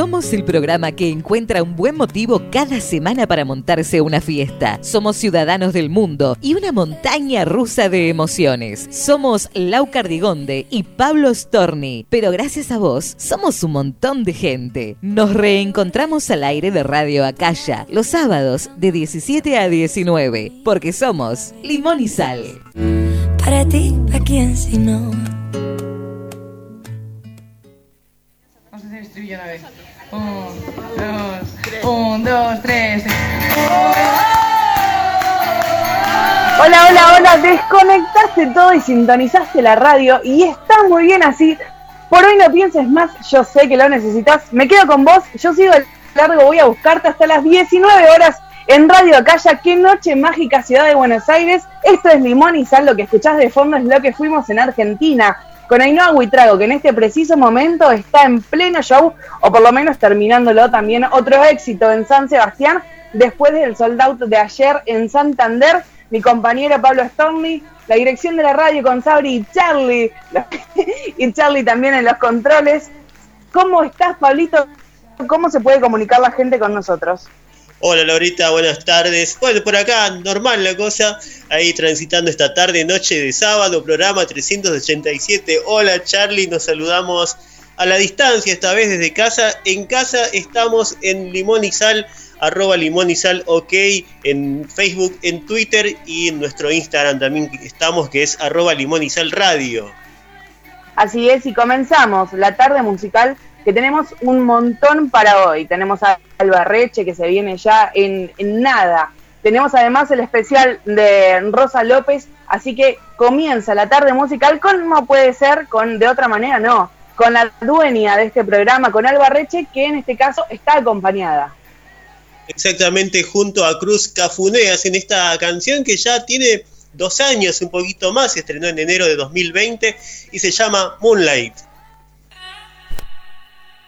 Somos el programa que encuentra un buen motivo cada semana para montarse una fiesta. Somos ciudadanos del mundo y una montaña rusa de emociones. Somos Lau Cardigonde y Pablo Storni, pero gracias a vos somos un montón de gente. Nos reencontramos al aire de Radio Acaya los sábados de 17 a 19, porque somos Limón y Sal. Para ti, ¿a quién si no? Vamos a hacer estribillo una vez. Un, dos, dos, tres. Hola, hola, hola, desconectaste todo y sintonizaste la radio y está muy bien así. Por hoy no pienses más, yo sé que lo necesitas. Me quedo con vos, yo sigo el largo, voy a buscarte hasta las 19 horas en Radio Acaya. Qué noche mágica, ciudad de Buenos Aires. Esto es Limón y Sal, lo que escuchás de fondo es lo que fuimos en Argentina. Con Ainhoa Huitrago, que en este preciso momento está en pleno show, o por lo menos terminándolo también. Otro éxito en San Sebastián, después del sold out de ayer en Santander. Mi compañero Pablo Storni, la dirección de la radio con Sabri y Charlie, y Charlie también en los controles. ¿Cómo estás, Pablito? ¿Cómo se puede comunicar la gente con nosotros? Hola Laurita, buenas tardes. Bueno, por acá normal la cosa, ahí transitando esta tarde, noche de sábado, programa 387. Hola Charlie, nos saludamos a la distancia, esta vez desde casa. En casa estamos en Limón y Sal, arroba Limón y Sal, ok, en Facebook, en Twitter y en nuestro Instagram también estamos, que es arroba Limón y Sal Radio. Así es, y comenzamos la tarde musical que tenemos un montón para hoy. Tenemos a Albarreche que se viene ya en, nada. Tenemos además el especial de Rosa López, así que comienza la tarde musical con no puede ser con de otra manera, no, con la dueña de este programa, con Albarreche, que en este caso está acompañada. Exactamente, junto a Cruz Cafuneas en esta canción que ya tiene dos años, un poquito más, se estrenó en enero de 2020 y se llama Moonlight.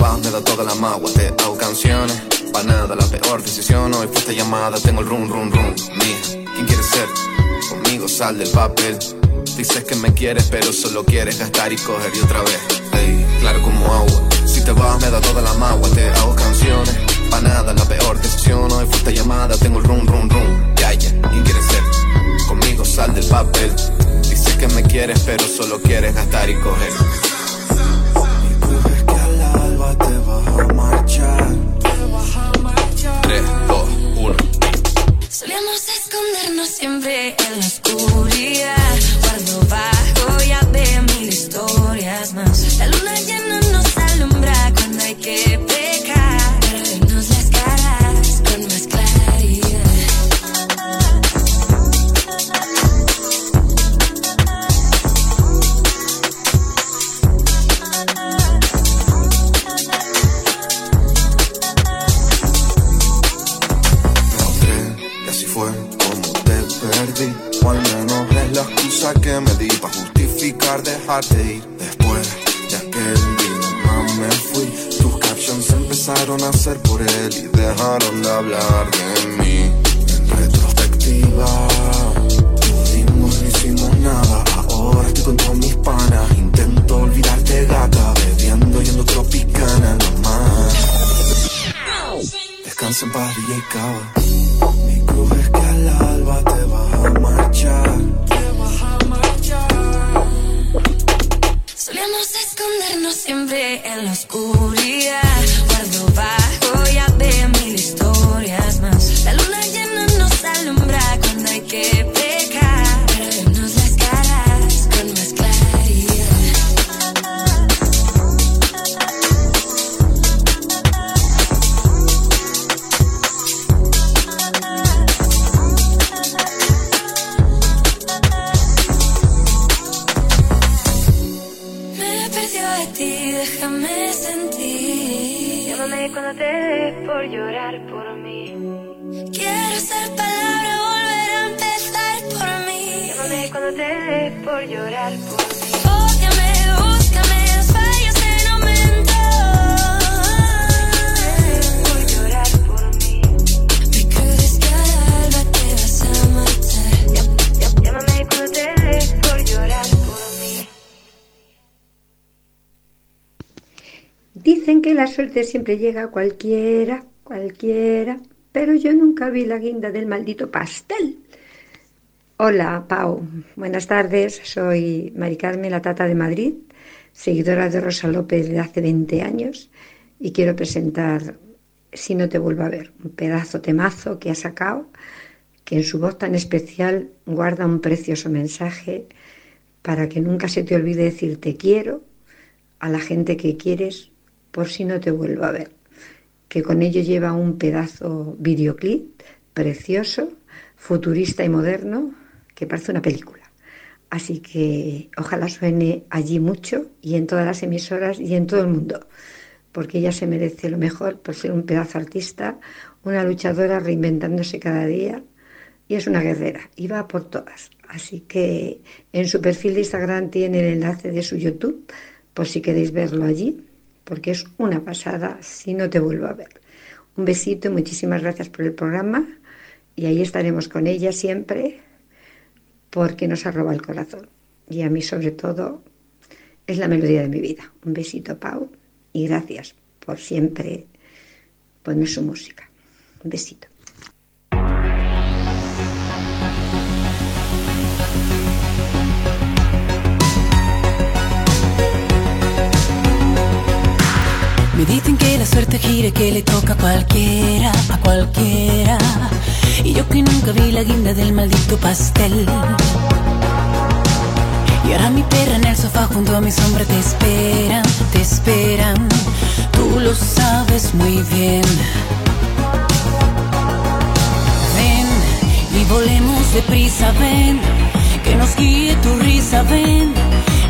Vas me da toda la magua. Te hago canciones. Pa' nada, la peor decisión. Hoy fue esta llamada. Tengo el rum, rum, rum. Mija, ¿quién quieres ser? Conmigo sal del papel. Dices que me quieres, pero solo quieres gastar y coger y otra vez. Ey, claro como agua. Si te vas, me da toda la magua. Te hago canciones. Pa' nada, la peor decisión. Hoy fue esta llamada. Tengo el rum, rum, rum. Ya, ya, ¿quién quieres ser? Conmigo sal del papel. Dices que me quieres, pero solo quieres gastar y coger. Solíamos escondernos siempre en la oscuridad. Siempre llega cualquiera, cualquiera, pero yo nunca vi la guinda del maldito pastel. Hola, Pau. Buenas tardes. Soy Mari Carmen, la Tata de Madrid, seguidora de Rosa López de hace 20 años, y quiero presentar Si no te vuelvo a ver, un pedazo temazo que ha sacado, que en su voz tan especial guarda un precioso mensaje para que nunca se te olvide decir te quiero a la gente que quieres por si no te vuelvo a ver. Que con ello lleva un pedazo videoclip precioso, futurista y moderno, que parece una película. Así que ojalá suene allí mucho y en todas las emisoras y en todo el mundo, porque ella se merece lo mejor por ser un pedazo artista, una luchadora reinventándose cada día y es una guerrera y va por todas. Así que en su perfil de Instagram tiene el enlace de su YouTube por si queréis verlo allí, porque es una pasada si no te vuelvo a ver. Un besito y muchísimas gracias por el programa y ahí estaremos con ella siempre porque nos ha robado el corazón. Y a mí sobre todo es la melodía de mi vida. Un besito, Pau, y gracias por siempre poner su música. Un besito. Me dicen que la suerte gira, que le toca a cualquiera, a cualquiera. Y yo que nunca vi la guinda del maldito pastel. Y ahora mi perra en el sofá junto a mi sombra te esperan, te esperan. Tú lo sabes muy bien. Ven y volemos deprisa, ven. Que nos guíe tu risa, ven.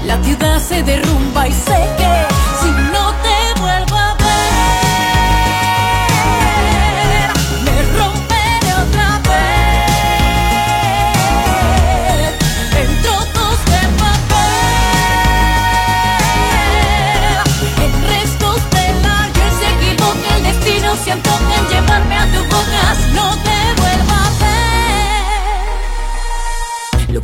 La ciudad se derrumba y sé que si no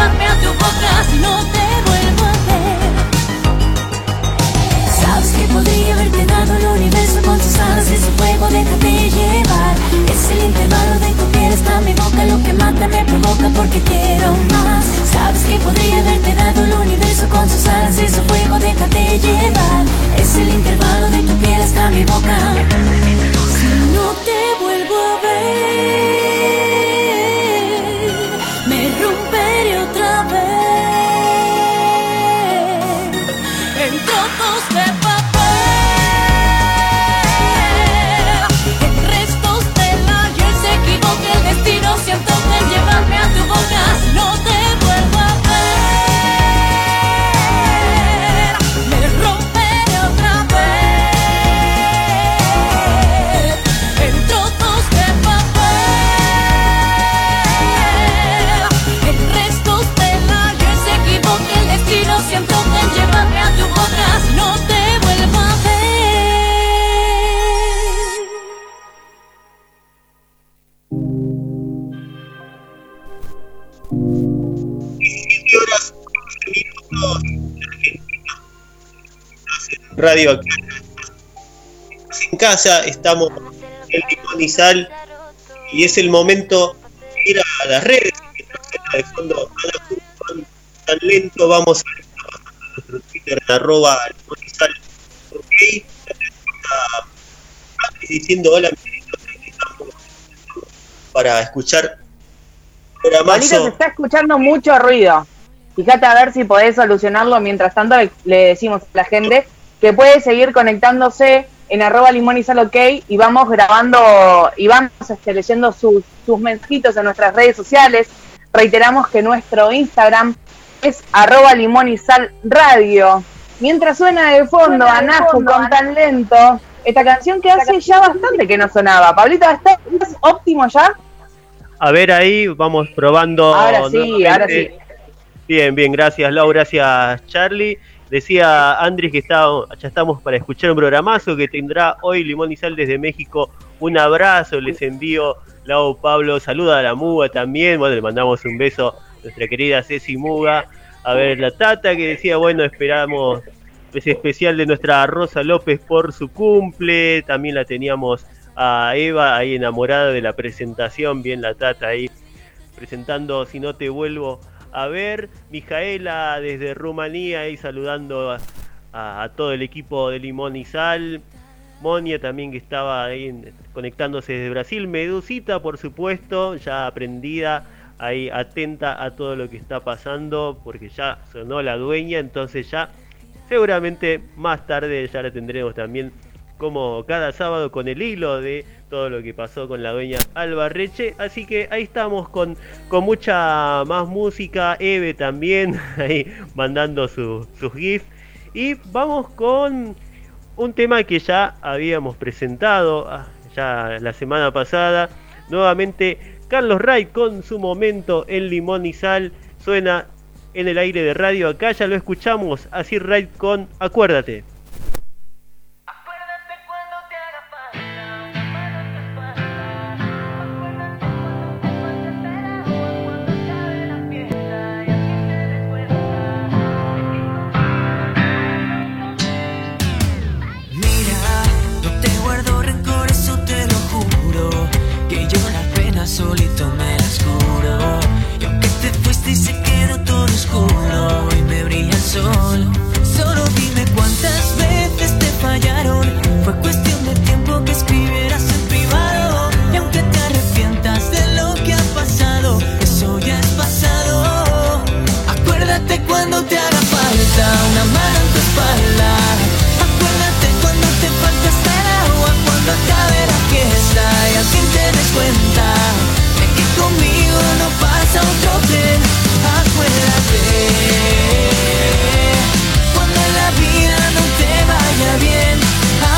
a tu boca si no te vuelvo a ver. Sabes que podría haberte dado el universo con tus alas ese fuego, déjate llevar. Es el intervalo de tu piel, está mi boca, lo que mata me provoca porque quiero más. Sabes que podría haberte dado el universo con sus alas ese fuego, déjate llevar. Es el intervalo de tu piel, está mi boca. Si no te vuelvo a ver, Radio en casa, estamos en Limón y Sal y es el momento de ir a las redes. De fondo, tan lento, vamos a nuestro Twitter, arroba Limón y Sal, ok. Diciendo hola, para escuchar Juanito se está escuchando mucho ruido. Fíjate a ver si podés solucionarlo. Mientras tanto, le, decimos a la gente que puede seguir conectándose en arroba limón y sal ok y vamos grabando y vamos este, leyendo sus, sus mensajitos en nuestras redes sociales. Reiteramos que nuestro Instagram es arroba limón y sal radio. Mientras suena de fondo a Nafu con tan lento, esta canción que hace ya bastante que no sonaba. Pablito, ¿estás óptimo ya? A ver ahí, vamos probando. Ahora sí, ahora sí. Bien, bien, gracias Lau, gracias Charlie. Decía Andrés que está, ya estamos para escuchar un programazo que tendrá hoy Limón y Sal desde México. Un abrazo, les envío Lau Pablo, saluda a la Muga también. Bueno, le mandamos un beso a nuestra querida Ceci Muga. A ver, la Tata que decía, bueno, esperamos ese especial de nuestra Rosa López por su cumple. También la teníamos a Eva ahí enamorada de la presentación, bien la tata ahí presentando Si no te vuelvo a ver, Mijaela desde Rumanía ahí saludando a, todo el equipo de Limón y Sal, Monia también que estaba ahí conectándose desde Brasil, Medusita por supuesto, ya aprendida ahí atenta a todo lo que está pasando porque ya sonó la dueña, entonces ya seguramente más tarde ya la tendremos también como cada sábado con el hilo de todo lo que pasó con la dueña Albarreche. Así que ahí estamos con, con mucha más música. Eve también ahí mandando sus GIFs. Y vamos con un tema que ya habíamos presentado ah, ya la semana pasada. Nuevamente Carlos Ray con su momento en Limón y Sal. Suena en el aire de radio. Acá ya lo escuchamos. Así Ray con Acuérdate. Fin te des cuenta conmigo no pasa otro tren. Acuérdate, cuando la vida no te vaya bien,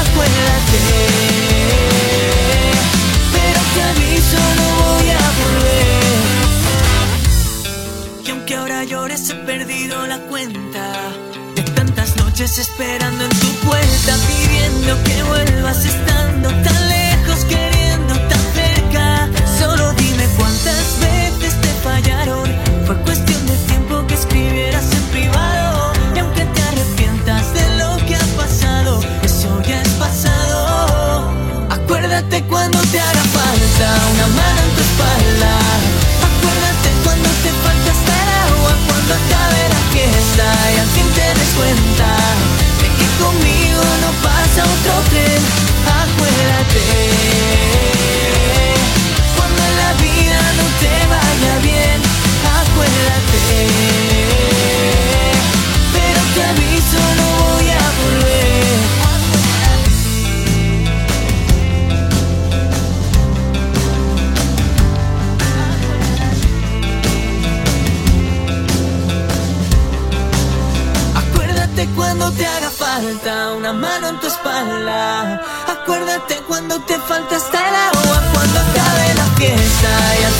acuérdate. Pero te aviso, no voy a volver. Y aunque ahora llores, he perdido la cuenta. De tantas noches esperando en tu puerta, pidiendo que vuelvas estando tan lejos, queriendo cuántas veces te fallaron. Fue cuestión de tiempo que escribieras en privado. Y aunque te arrepientas de lo que ha pasado, eso ya es pasado. Acuérdate cuando te haga falta una mano en tu espalda. Acuérdate cuando te falta estar agua, cuando acabe la fiesta y al fin te des cuenta de que conmigo no pasa otro tren. Acuérdate. En tu espalda. Acuérdate cuando te falta hasta el agua, cuando acabe la fiesta y al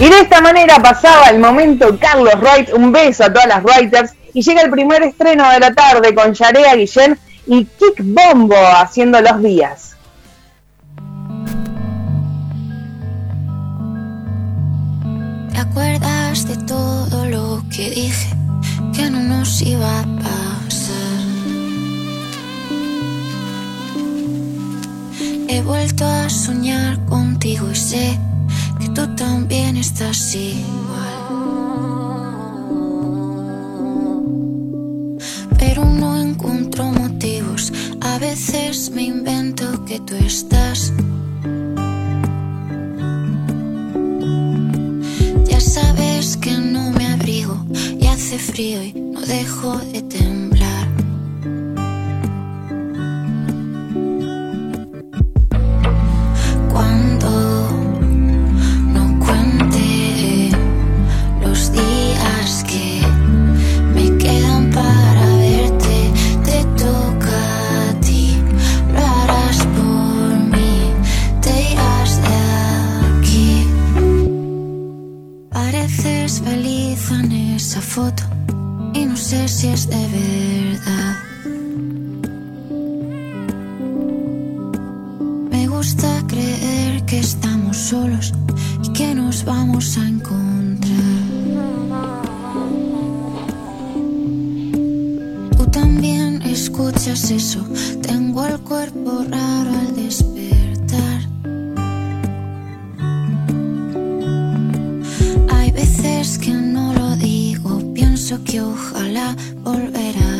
Y de esta manera pasaba el momento Carlos Wright, un beso a todas las writers, y llega el primer estreno de la tarde con Yarea Guillén y Kick Bombo haciendo los días. ¿Te acuerdas de todo lo que dije que no nos iba a pasar? He vuelto a soñar contigo y sé que tú también estás igual. Pero no encuentro motivos, a veces me invento que tú estás. Ya sabes que no me abrigo y hace frío y no dejo de temblar. Esa foto y no sé si es de verdad. Me gusta creer que estamos solos y que nos vamos a encontrar. Tú también escuchas eso, tengo el cuerpo raro pienso que ojalá volverá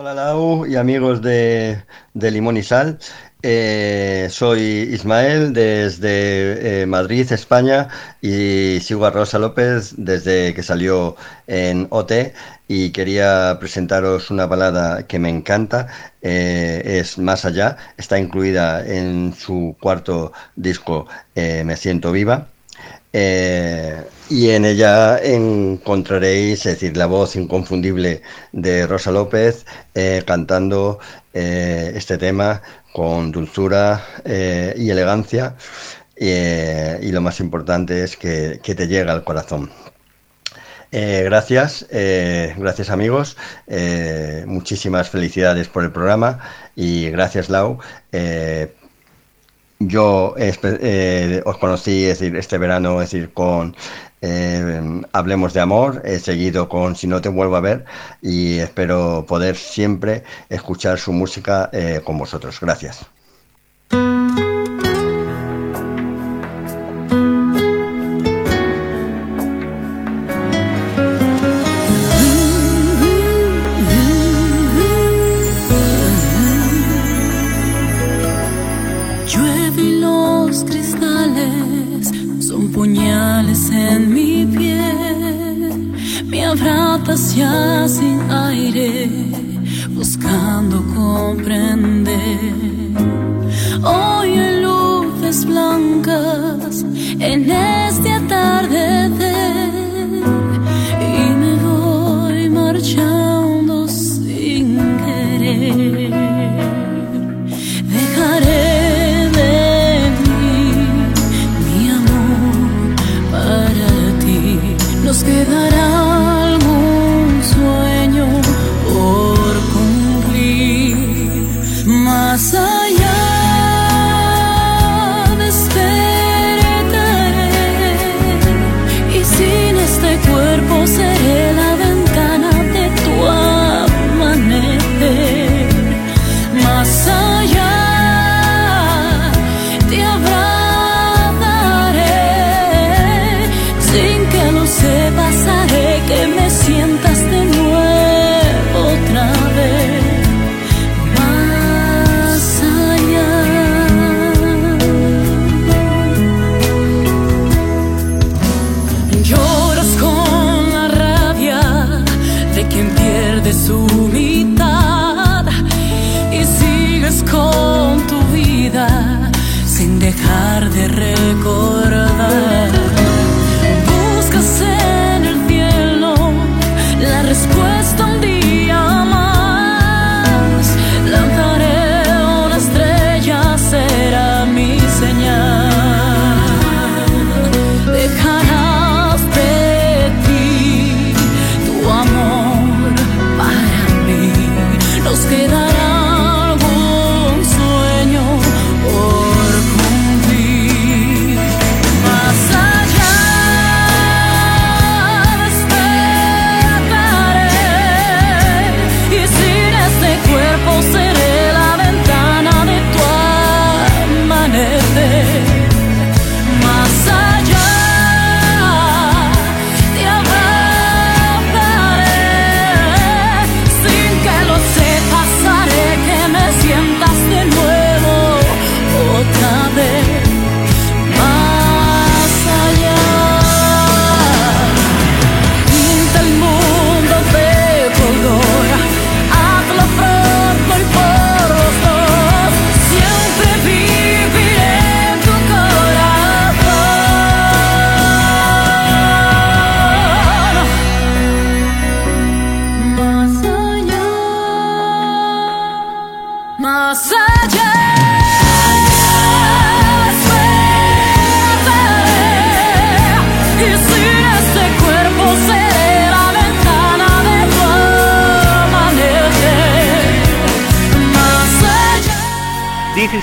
Hola Lau y amigos de, de Limón y Sal. Eh, soy Ismael desde eh, Madrid, España, y sigo a Rosa López desde que salió en OT y quería presentaros una balada que me encanta, eh, es Más Allá, está incluida en su cuarto disco eh, Me Siento Viva. Eh, y en ella encontraréis, es decir, la voz inconfundible de Rosa López eh, cantando eh, este tema con dulzura y elegancia. y lo más importante es que, que te llega al corazón. Gracias, gracias amigos, muchísimas felicidades por el programa y gracias Lau. Yo eh, os conocí, decir, este verano, es decir, con eh, Hablemos de Amor, he seguido con Si no te vuelvo a ver y espero poder siempre escuchar su música eh, con vosotros. Gracias. Ya sin aire, buscando comprender. Hoy en luces blancas en este atardecer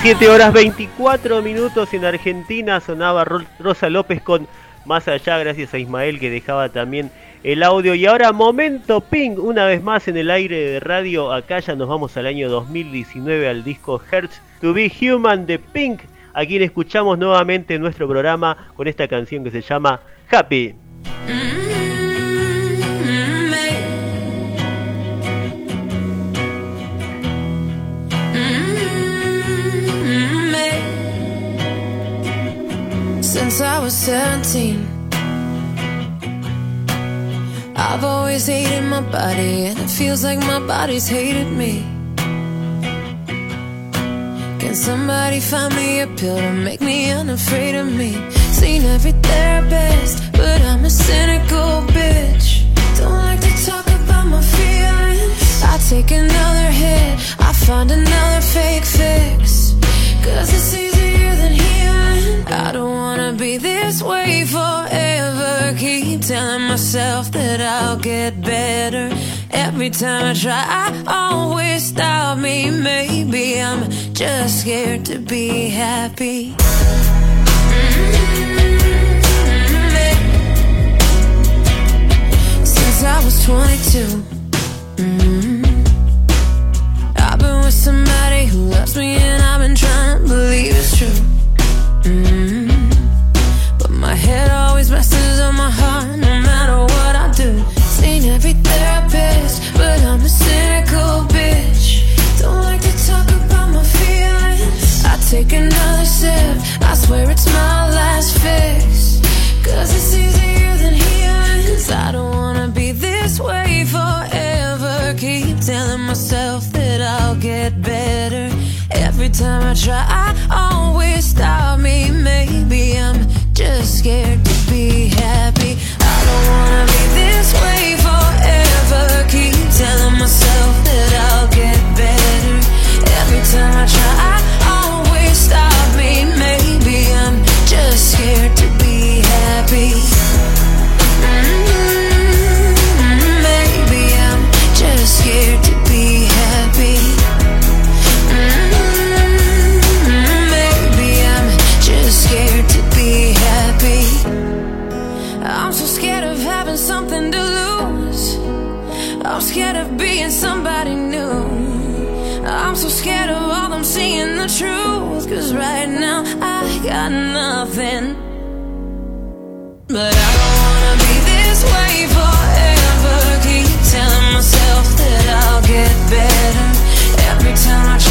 7 horas 24 minutos en Argentina sonaba Rosa López con Más allá, gracias a Ismael que dejaba también el audio. Y ahora momento ping, una vez más en el aire de radio, acá ya nos vamos al año 2019 al disco Hertz To Be Human de Pink, a quien escuchamos nuevamente nuestro programa con esta canción que se llama Happy. Mm. Since I was 17, I've always hated my body, and it feels like my body's hated me. Can somebody find me a pill to make me unafraid of me? Seen every therapist, but I'm a cynical bitch. Don't like to talk about my feelings. I take another hit, I find another fake fix. Cause it's easier than healing. I don't wanna be this way forever. Keep telling myself that I'll get better. Every time I try, I always stop me. Maybe I'm just scared to be happy. Since I was 22. mm, I've been with somebody who loves me and I've been trying to believe it's true. Mm, But my head always messes up my heart no matter what I do. Seen every therapist, but I'm a cynical bitch. Don't like to talk about my feelings. I take another sip, I swear it's my last fix. Cause it's easier than healing. 'Cause I don't wanna be this way forever. Keep telling myself that I'll get better. Every time I try, I always stop me. Maybe I'm just scared to be happy. I don't wanna be this way I'm so scared of all them seeing the truth. Cause right now I got nothing. But I don't wanna be this way forever. Keep telling myself that I'll get better. Every time I try,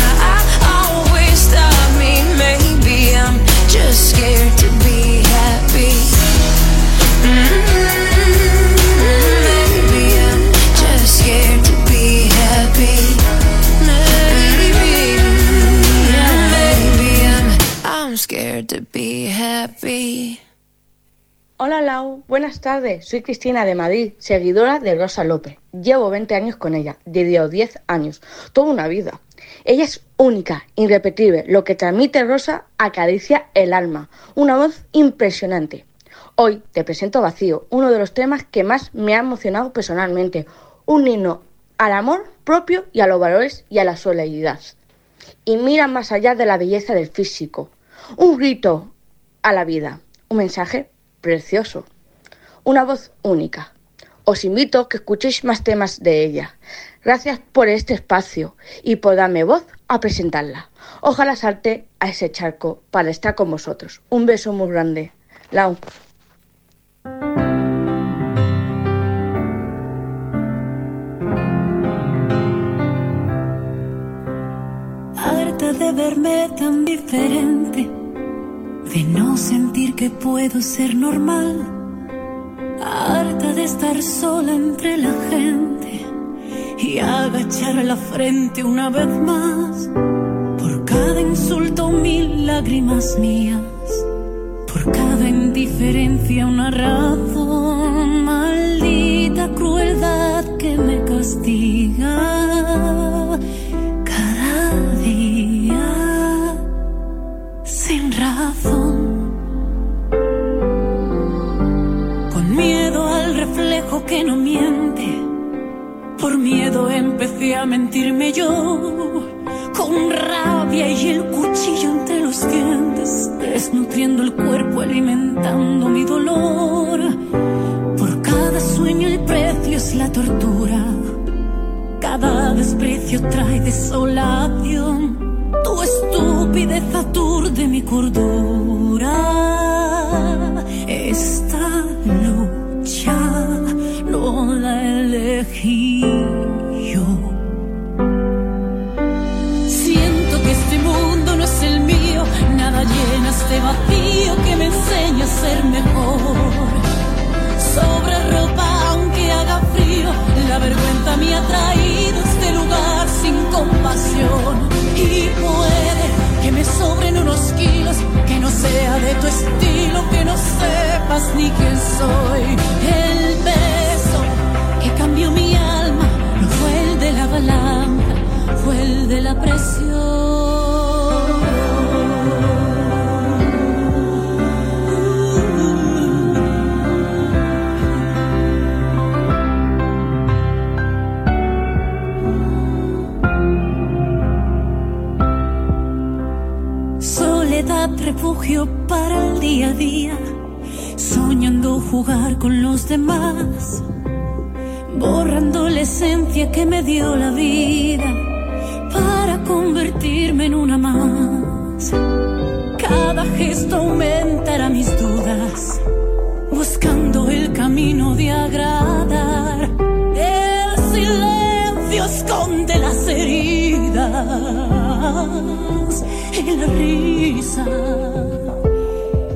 Hola Lau, buenas tardes. Soy Cristina de Madrid, seguidora de Rosa López. Llevo 20 años con ella, desde 10 años, toda una vida. Ella es única, irrepetible. Lo que transmite Rosa acaricia el alma. Una voz impresionante. Hoy te presento Vacío, uno de los temas que más me ha emocionado personalmente. Un himno al amor propio y a los valores y a la solidaridad. Y mira más allá de la belleza del físico. Un grito a la vida. Un mensaje precioso. Una voz única. Os invito a que escuchéis más temas de ella. Gracias por este espacio y por darme voz a presentarla. Ojalá salte a ese charco para estar con vosotros. Un beso muy grande. Lau. harta de verme tan diferente, de no sentir que puedo ser normal, harta de estar sola entre la gente y agachar la frente una vez más, por cada insulto mil lágrimas mías, por cada indiferencia una razón, maldita crueldad que me castiga Con miedo al reflejo que no miente, por miedo empecé a mentirme yo. Con rabia y el cuchillo entre los dientes, desnutriendo el cuerpo, alimentando mi dolor. Por cada sueño el precio es la tortura. Cada desprecio trae desolación. Tu estupidez aturde mi cordura. Esta lucha no la elegí yo. Siento que este mundo no es el mío. Nada llena este vacío que me enseña a ser mejor. Sobre ropa aunque haga frío, la vergüenza me ha traído este lugar sin compasión. Y puede que me sobren unos kilos, que no sea de tu estilo, que no sepas ni quién soy. El beso que cambió mi alma no fue el de la balanza, fue el de la presión. Refugio para el día a día, soñando jugar con los demás, borrando la esencia que me dio la vida para convertirme en una más. Cada gesto aumentará mis dudas, buscando el camino de agradar. El silencio esconde las heridas y la risa,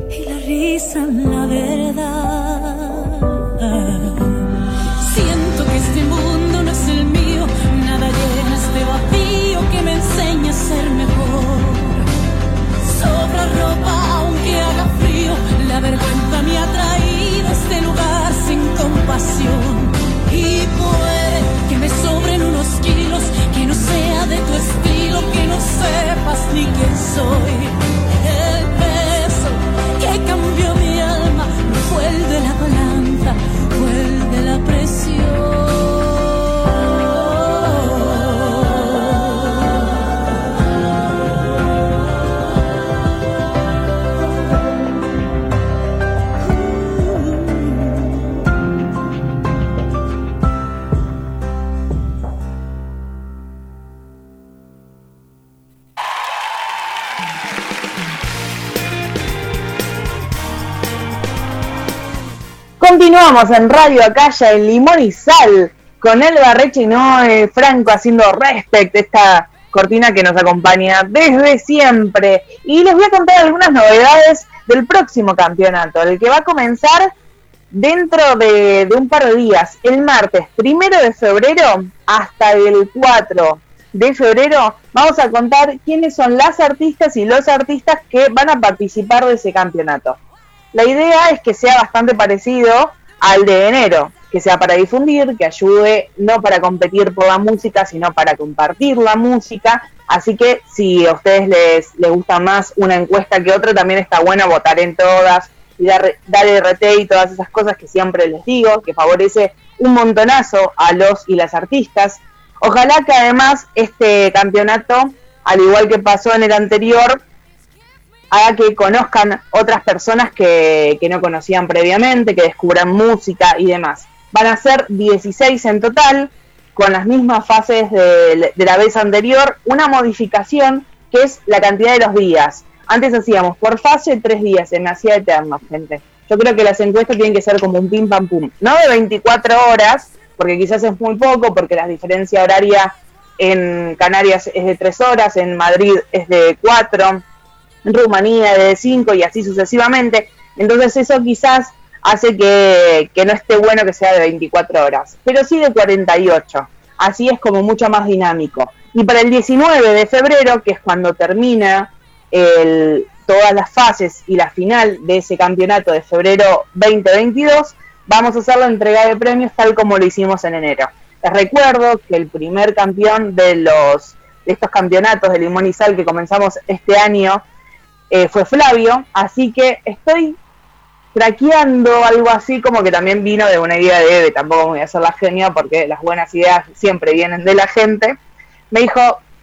y la risa la verdad. Siento que este mundo no es el mío, nada llena este vacío que me enseña a ser mejor. Sobra ropa aunque haga frío, la vergüenza me ha traído a este lugar sin compasión. Y puede que me sobren unos kilos, que no sea de tu que no sepas ni quién soy. Continuamos en Radio Acaya, en Limón y Sal, con Elba Noé Franco haciendo respect, esta cortina que nos acompaña desde siempre. Y les voy a contar algunas novedades del próximo campeonato, el que va a comenzar dentro de, de un par de días, el martes primero de febrero hasta el 4 de febrero, vamos a contar quiénes son las artistas y los artistas que van a participar de ese campeonato. La idea es que sea bastante parecido al de enero, que sea para difundir, que ayude no para competir por la música, sino para compartir la música. Así que si a ustedes les, les gusta más una encuesta que otra, también está bueno votar en todas y dar, dar RT y todas esas cosas que siempre les digo, que favorece un montonazo a los y las artistas. Ojalá que además este campeonato, al igual que pasó en el anterior, haga que conozcan otras personas que, que, no conocían previamente, que descubran música y demás. Van a ser 16 en total, con las mismas fases de, de, la vez anterior, una modificación que es la cantidad de los días. Antes hacíamos por fase tres días, se me hacía eterno, gente. Yo creo que las encuestas tienen que ser como un pim pam pum, no de 24 horas, porque quizás es muy poco, porque la diferencia horaria en Canarias es de 3 horas, en Madrid es de 4, Rumanía de 5 y así sucesivamente. Entonces eso quizás hace que, no esté bueno que sea de 24 horas, pero sí de 48. Así es como mucho más dinámico. Y para el 19 de febrero, que es cuando termina el, todas las fases y la final de ese campeonato de febrero 2022, vamos a hacer la entrega de premios tal como lo hicimos en enero. Les recuerdo que el primer campeón de los de estos campeonatos de limón y sal que comenzamos este año eh, fue Flavio, así que estoy traqueando algo así como que también vino de una idea de Eve, tampoco voy a hacer la genia porque las buenas ideas siempre vienen de la gente. Me dijo,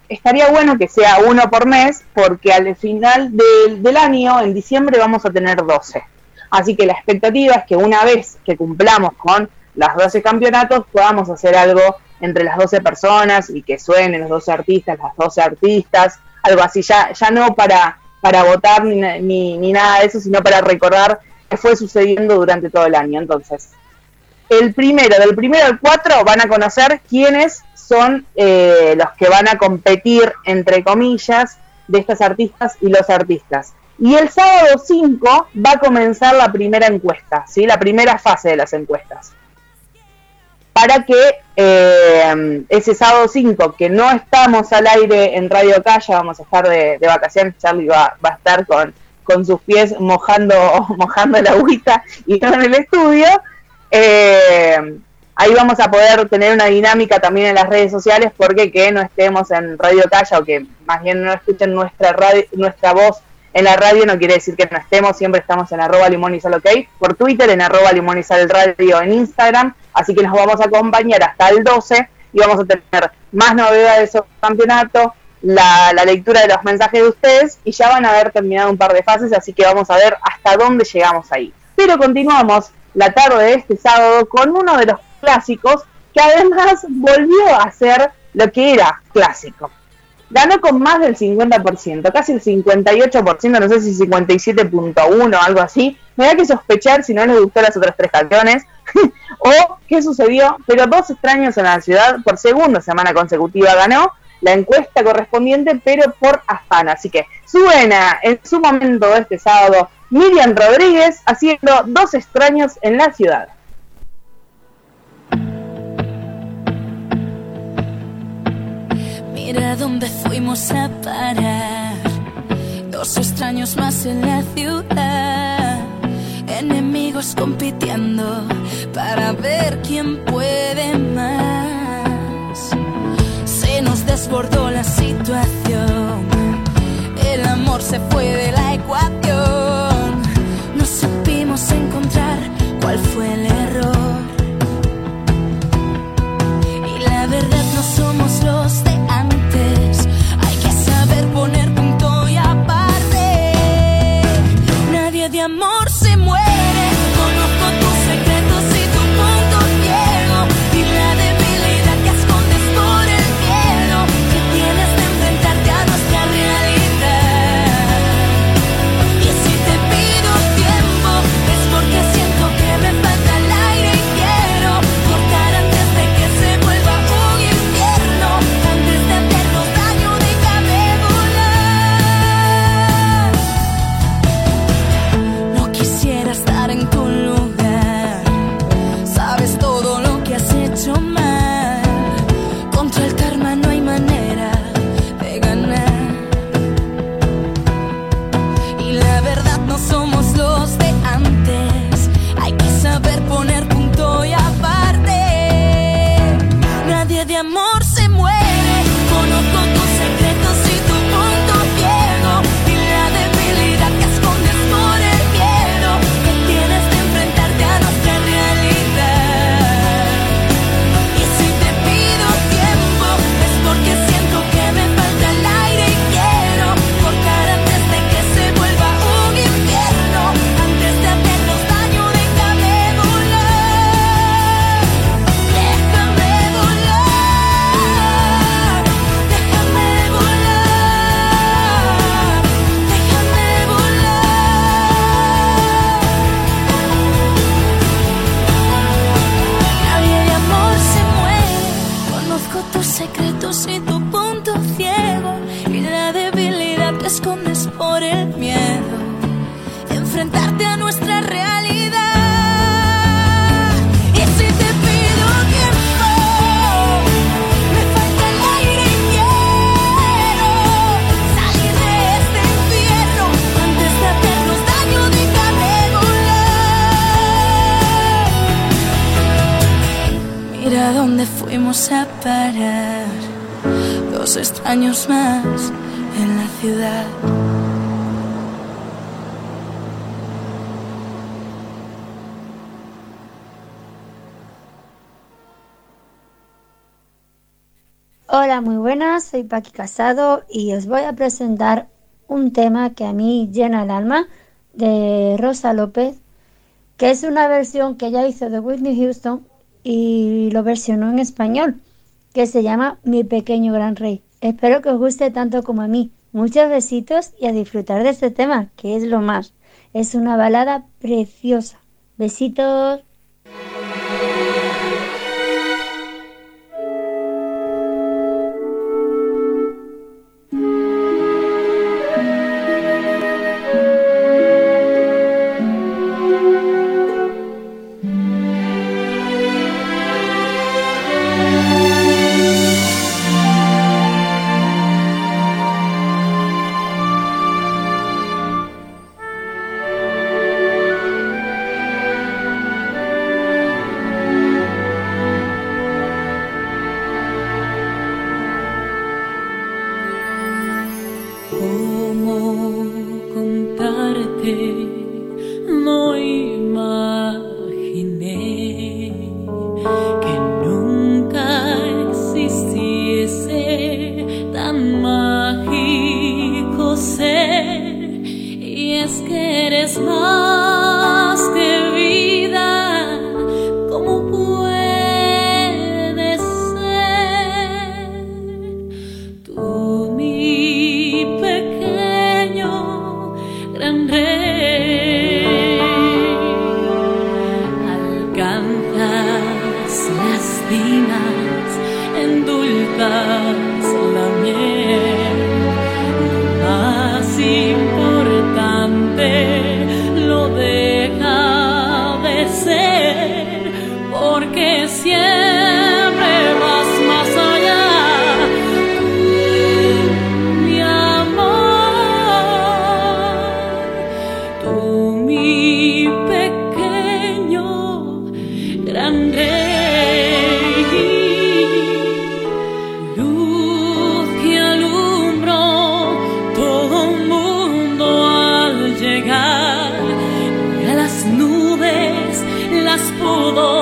estaría bueno que sea uno por mes porque al final del, del año, en diciembre, vamos a tener 12. Así que la expectativa es que una vez que cumplamos con las 12 campeonatos podamos hacer algo entre las 12 personas y que suenen los 12 artistas, las 12 artistas, algo así, ya, ya no para para votar ni, ni, ni, nada de eso, sino para recordar qué fue sucediendo durante todo el año. Entonces, el primero, del primero al cuatro, van a conocer quiénes son eh, los que van a competir, entre comillas, de estas artistas y los artistas. Y el sábado 5 va a comenzar la primera encuesta, ¿sí? la primera fase de las encuestas para que eh, ese sábado 5, que no estamos al aire en Radio Calla, vamos a estar de, vacaciones, Charlie va, va, a estar con, con sus pies mojando, mojando la agüita y no en el estudio, eh, ahí vamos a poder tener una dinámica también en las redes sociales, porque que no estemos en Radio Calla o que más bien no escuchen nuestra, radio, nuestra voz en la radio no quiere decir que no estemos, siempre estamos en arroba limón y sal ok, por Twitter, en arroba limón y sal radio en Instagram, así que nos vamos a acompañar hasta el 12 y vamos a tener más novedades sobre el campeonato, la, la, lectura de los mensajes de ustedes y ya van a haber terminado un par de fases, así que vamos a ver hasta dónde llegamos ahí. Pero continuamos la tarde de este sábado con uno de los clásicos que además volvió a ser lo que era clásico ganó con más del 50%, casi el 58%, no sé si 57.1 o algo así. Me da que sospechar si no les gustó las otras tres canciones o qué sucedió, pero dos extraños en la ciudad por segunda semana consecutiva ganó la encuesta correspondiente, pero por afán. Así que suena en su momento este sábado Miriam Rodríguez haciendo dos extraños en la ciudad. Mira dónde fuimos a parar. Dos extraños más en la ciudad. Enemigos compitiendo para ver quién puede más. Se nos desbordó la situación. El amor se fue de la ecuación. No supimos encontrar cuál fue el Paqui Casado y os voy a presentar un tema que a mí llena el alma de Rosa López, que es una versión que ella hizo de Whitney Houston y lo versionó en español, que se llama Mi pequeño gran rey. Espero que os guste tanto como a mí. Muchos besitos y a disfrutar de este tema, que es lo más. Es una balada preciosa. Besitos. Oh.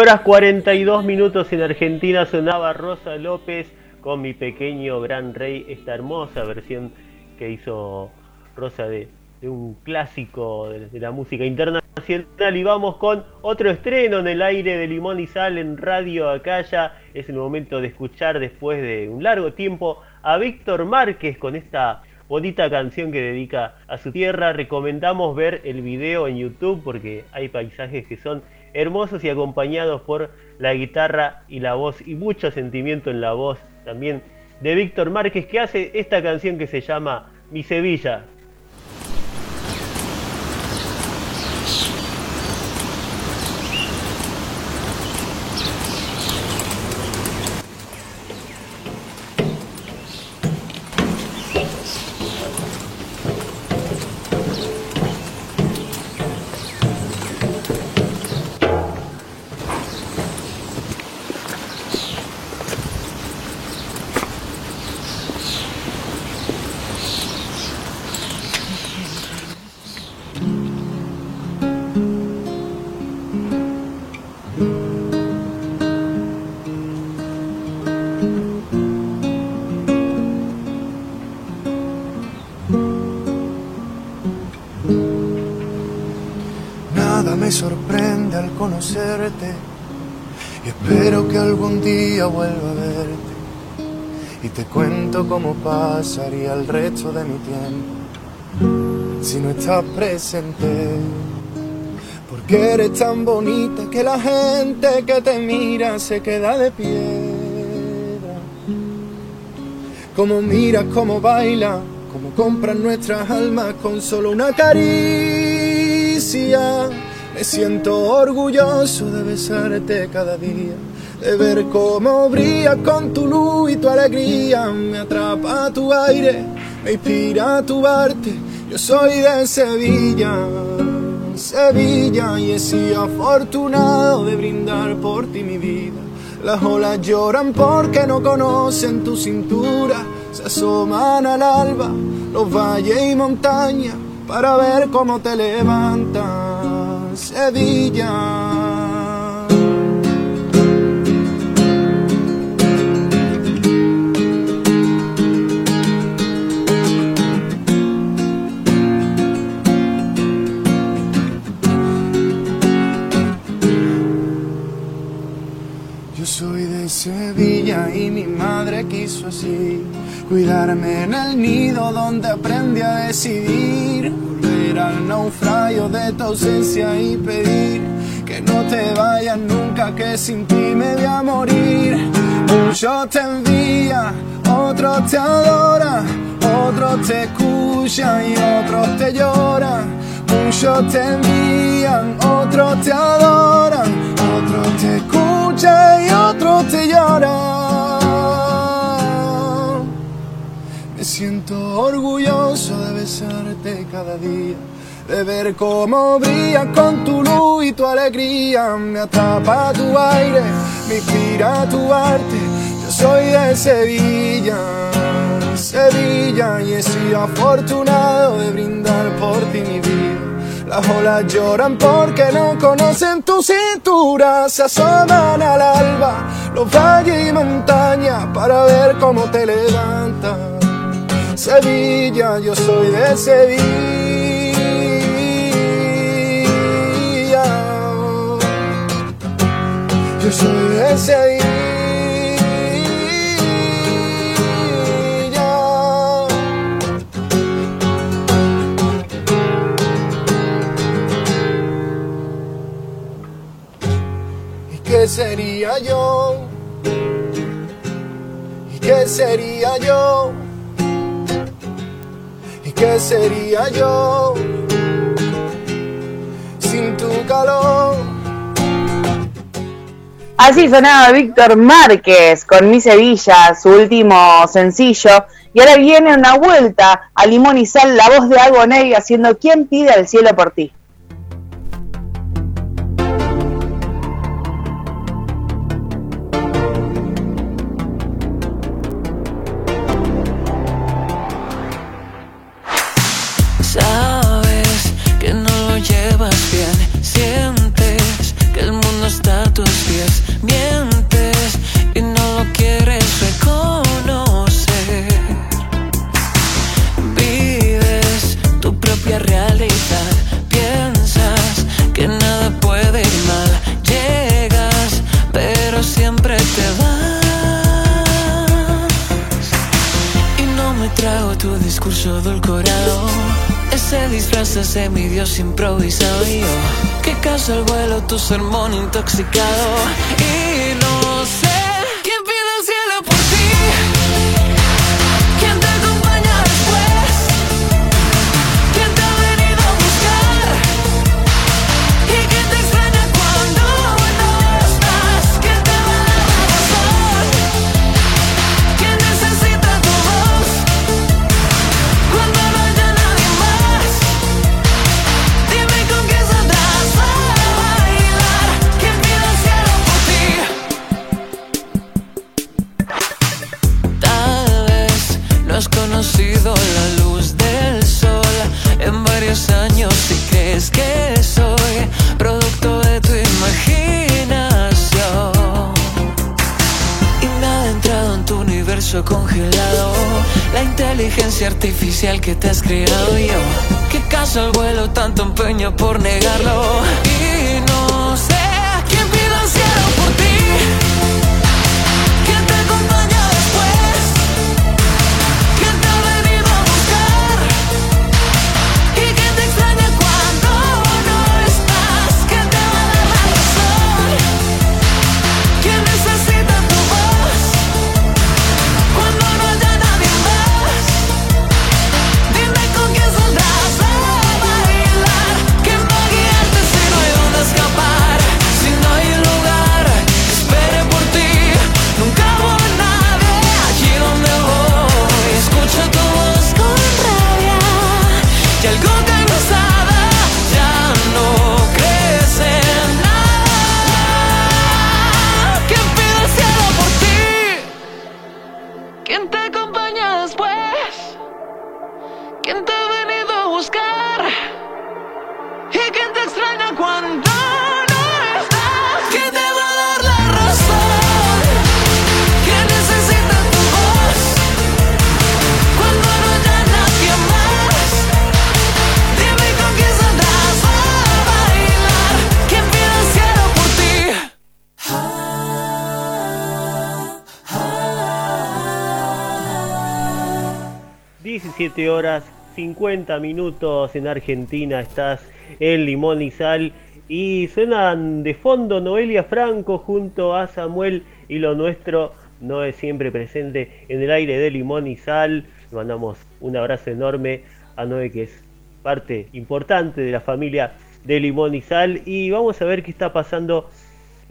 Horas 42 minutos en Argentina sonaba Rosa López con mi pequeño gran rey, esta hermosa versión que hizo Rosa de, un clásico de, de la música internacional y vamos con otro estreno en el aire de Limón y Sal en Radio Acaya. Es el momento de escuchar después de un largo tiempo a Víctor Márquez con esta bonita canción que dedica a su tierra. Recomendamos ver el video en YouTube porque hay paisajes que son hermosos y acompañados por la guitarra y la voz y mucho sentimiento en la voz también de Víctor Márquez que hace esta canción que se llama Mi Sevilla. Pasaría el resto de mi tiempo si no estás presente. Porque eres tan bonita que la gente que te mira se queda de piedra. Como miras, cómo baila, cómo compran nuestras almas con solo una caricia. Me siento orgulloso de besarte cada día, de ver cómo brilla con tu luz y tu alegría. Me atrapa tu aire, me inspira tu arte. Yo soy de Sevilla, Sevilla, y he sido afortunado de brindar por ti mi vida. Las olas lloran porque no conocen tu cintura, se asoman al alba los valles y montañas para ver cómo te levantas. Sevilla. Cuidarme en el nido donde aprendí a decidir. Volver al naufragio de tu ausencia y pedir que no te vayas nunca que sin ti me voy a morir. Muchos te envían otros te adoran otros te escuchan y otros te lloran muchos te envían otros te adoran otros te escuchan y otros te lloran siento orgulloso de besarte cada día, de ver cómo brillas con tu luz y tu alegría. Me atrapa tu aire, me inspira tu arte. Yo soy de Sevilla, Sevilla, y he sido afortunado de brindar por ti mi vida. Las olas lloran porque no conocen tu cintura, se asoman al alba los valles y montañas para ver cómo te levantas. Sevilla, yo soy de Sevilla. Yo soy de Sevilla. ¿Y qué sería yo? ¿Y qué sería yo? ¿Y qué sería yo sin tu calor? Así sonaba Víctor Márquez con Mi Sevilla, su último sencillo. Y ahora viene una vuelta a Limón y Sal, la voz de Agoney haciendo ¿Quién pide al cielo por ti? Disfraz de mi Dios improvisado y yo. Que caso el vuelo, tu sermón intoxicado. Y no sé congelado. La inteligencia artificial que te has creado yo. ¿Qué caso el vuelo, tanto empeño por negarlo? Y no sé quién pide el cielo por ti 17 horas 50 minutos en Argentina, estás en Limón y Sal y suenan de fondo Noelia Franco junto a Samuel y lo nuestro no es siempre presente en el aire de Limón y Sal. Mandamos un abrazo enorme a Noé que es parte importante de la familia de Limón y Sal y vamos a ver qué está pasando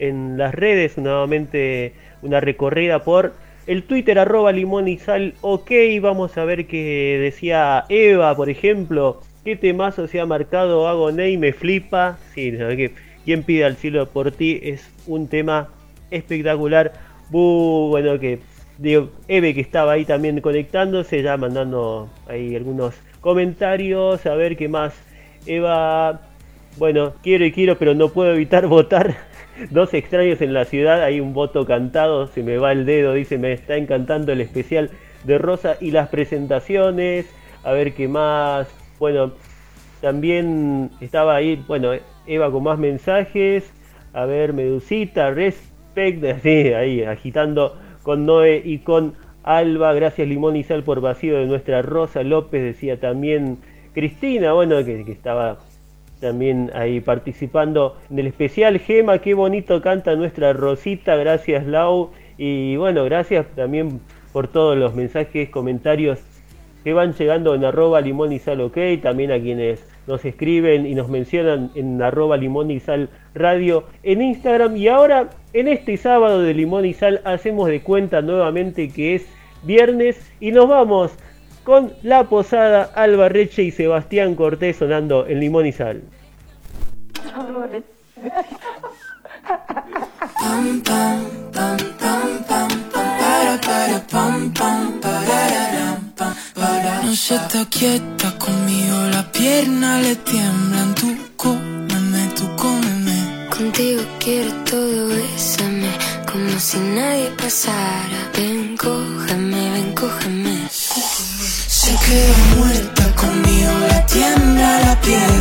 en las redes, nuevamente una recorrida por el Twitter arroba limón y sal, ok, vamos a ver qué decía Eva, por ejemplo, qué temazo se ha marcado Agoney, me flipa, sí, verdad que quien pide al cielo por ti es un tema espectacular, Bu, bueno que digo, Eve que estaba ahí también conectándose, ya mandando ahí algunos comentarios, a ver qué más, Eva, bueno, quiero y quiero, pero no puedo evitar votar. Dos extraños en la ciudad, hay un voto cantado, se me va el dedo, dice, me está encantando el especial de Rosa y las presentaciones, a ver qué más. Bueno, también estaba ahí, bueno, Eva con más mensajes, a ver, Medusita, Respect, así, ahí, agitando con Noé y con Alba, gracias Limón y Sal por vacío de nuestra Rosa López, decía también Cristina, bueno, que estaba también ahí participando en el especial Gema, qué bonito canta nuestra Rosita, gracias Lau. Y bueno, gracias también por todos los mensajes, comentarios que van llegando en arroba limón y sal ok, también a quienes nos escriben y nos mencionan en arroba limón y sal radio en Instagram. Y ahora en este sábado de limón y sal hacemos de cuenta nuevamente que es viernes y nos vamos con La Posada, Alba Reche y Sebastián Cortés sonando en Limón y Sal. No se está quieta conmigo, la pierna le tiemblan. Tú cómeme, tú cómeme Contigo quiero todo, bésame como si nadie pasara. Ven, cójame, ven, cójame. Queda muerta conmigo, la tiembla la pierna,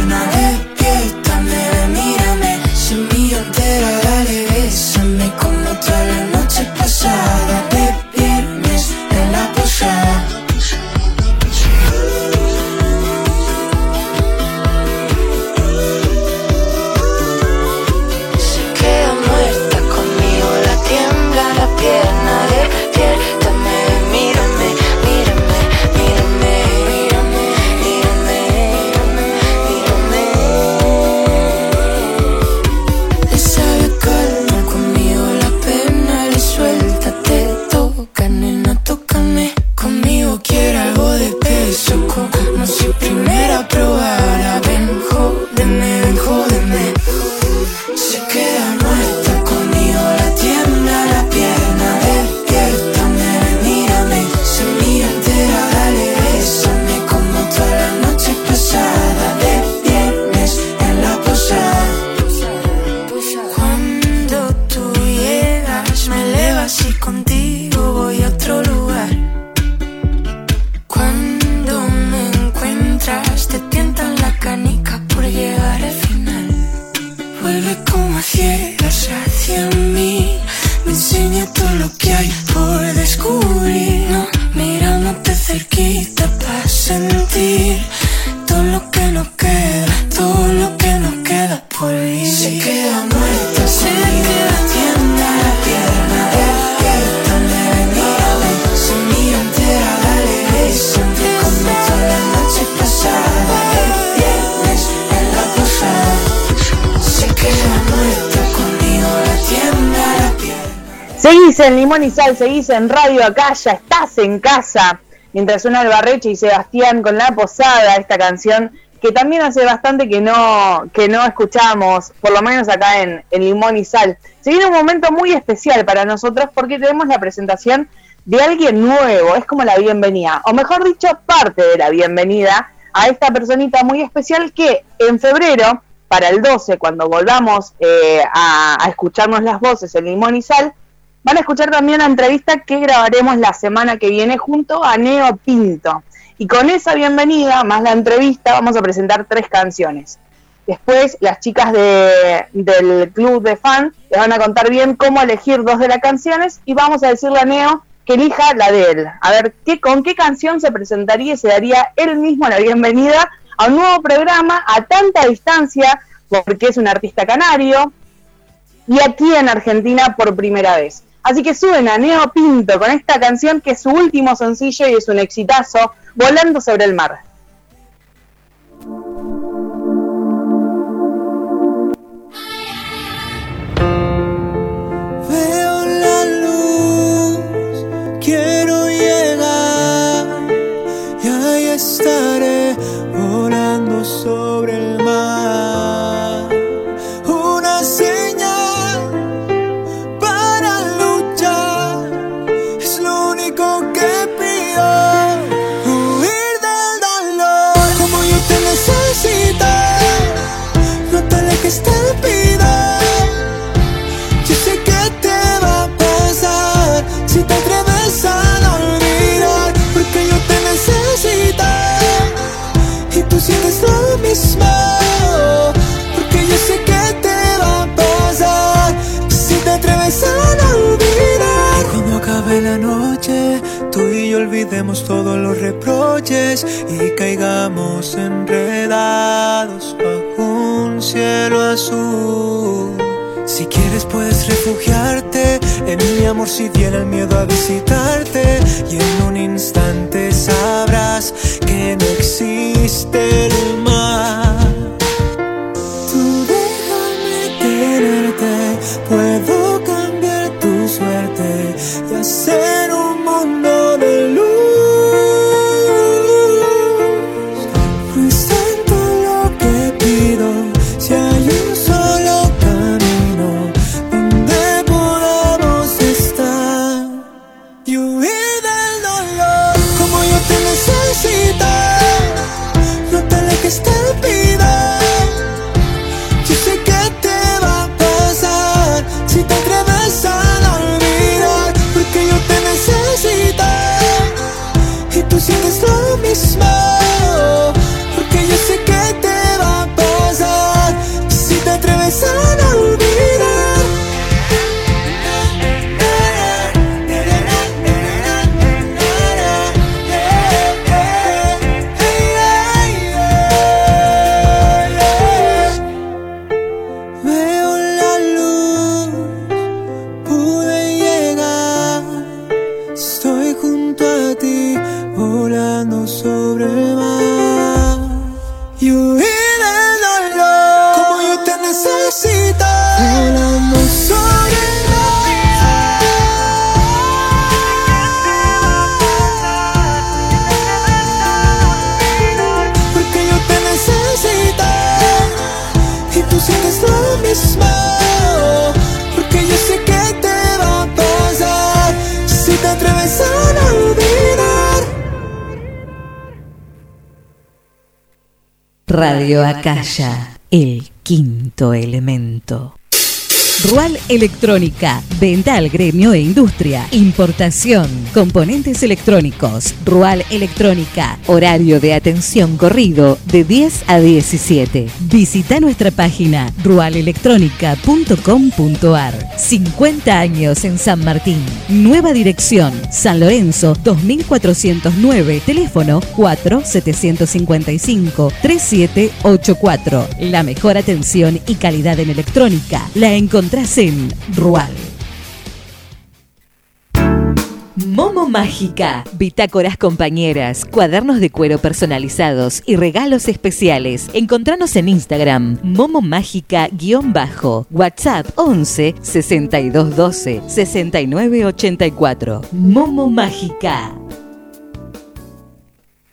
Sal, seguís en Radio Acá, ya estás en casa. Mientras suena el Barreche y Sebastián con La Posada, esta canción que también hace bastante que no, que no escuchamos, por lo menos acá en, en Limón y Sal. Se viene un momento muy especial para nosotros porque tenemos la presentación de alguien nuevo, es como la bienvenida, o mejor dicho, parte de la bienvenida a esta personita muy especial que en febrero, para el 12, cuando volvamos eh, a, a escucharnos las voces en Limón y Sal, Van a escuchar también la entrevista que grabaremos la semana que viene junto a Neo Pinto. Y con esa bienvenida, más la entrevista, vamos a presentar tres canciones. Después, las chicas de, del club de fan les van a contar bien cómo elegir dos de las canciones y vamos a decirle a Neo que elija la de él. A ver qué, con qué canción se presentaría y se daría él mismo la bienvenida a un nuevo programa a tanta distancia, porque es un artista canario, y aquí en Argentina por primera vez. Así que suben a Neo Pinto con esta canción que es su último sencillo y es un exitazo, Volando sobre el mar. Veo la luz, quiero llegar y ahí estaré volando sobre el mar. Olvidemos todos los reproches y caigamos enredados bajo un cielo azul. Si quieres puedes refugiarte en mi amor si viene el miedo a visitarte y en un instante sabrás Radio Acaya, el quinto elemento. Rual Electrónica, venta al gremio e industria, importación, componentes electrónicos. Rual Electrónica, horario de atención corrido de 10 a 17. Visita nuestra página rualelectronica.com.ar. 50 años en San Martín. Nueva dirección, San Lorenzo 2409, teléfono 4755 3784. La mejor atención y calidad en electrónica la encontramos en Rual. Momo Mágica, bitácoras compañeras, cuadernos de cuero personalizados y regalos especiales. Encontranos en Instagram, Momo Mágica-bajo, WhatsApp 11 62 12 69 84. Momo Mágica.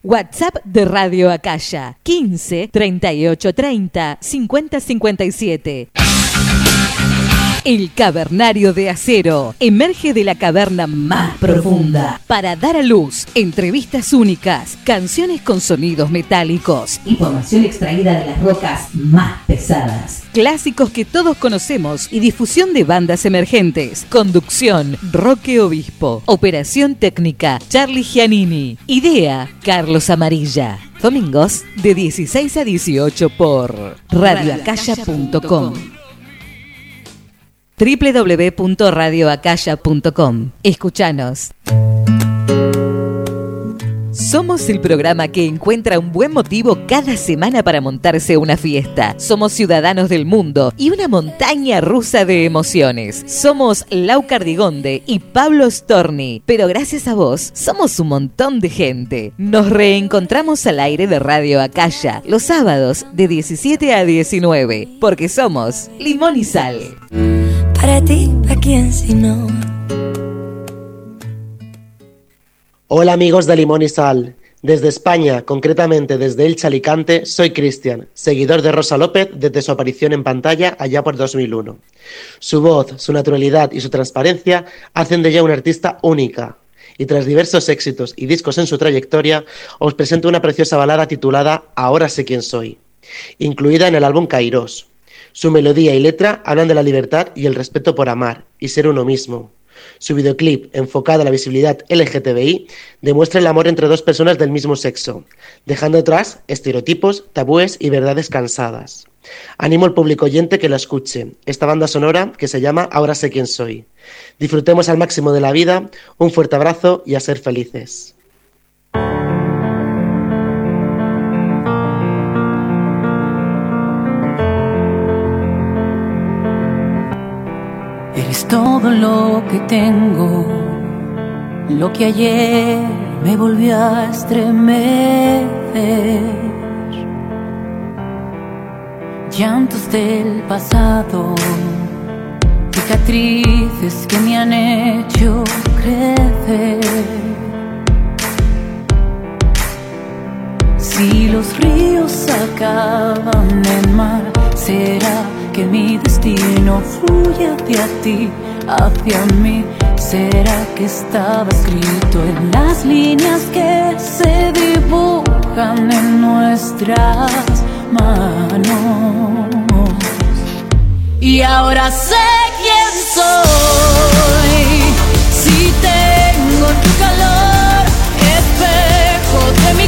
WhatsApp de Radio Acaya 15 38 30 50 57. El Cavernario de Acero emerge de la caverna más profunda para dar a luz entrevistas únicas, canciones con sonidos metálicos, información extraída de las rocas más pesadas, clásicos que todos conocemos y difusión de bandas emergentes. Conducción, Roque Obispo. Operación técnica, Charlie Giannini. Idea, Carlos Amarilla. Domingos de 16 a 18 por radioacaya.com www.radioacaya.com. Escuchanos. Somos el programa que encuentra un buen motivo cada semana para montarse una fiesta. Somos ciudadanos del mundo y una montaña rusa de emociones. Somos Lau Cardigonde y Pablo Storni, pero gracias a vos somos un montón de gente. Nos reencontramos al aire de Radio Acaya los sábados de 17 a 19, porque somos Limón y Sal. Para ti, ¿a quién si no? Hola amigos de Limón y Sal. Desde España, concretamente desde Elche Alicante, soy Cristian, seguidor de Rosa López desde su aparición en pantalla allá por 2001. Su voz, su naturalidad y su transparencia hacen de ella una artista única. Y tras diversos éxitos y discos en su trayectoria, os presento una preciosa balada titulada Ahora sé quién soy, incluida en el álbum Kairos. Su melodía y letra hablan de la libertad y el respeto por amar y ser uno mismo. Su videoclip, enfocado a la visibilidad LGTBI, demuestra el amor entre dos personas del mismo sexo, dejando atrás estereotipos, tabúes y verdades cansadas. Animo al público oyente que la escuche, esta banda sonora que se llama Ahora sé quién soy. Disfrutemos al máximo de la vida, un fuerte abrazo y a ser felices. Todo lo que tengo, lo que ayer me volvió a estremecer. Llantos del pasado, cicatrices que me han hecho crecer. Si los ríos acaban en mar, será que mi destino fluye hacia ti, hacia mí. ¿Será que estaba escrito en las líneas que se dibujan en nuestras manos? Y ahora sé quién soy, si tengo tu calor, espejo de mi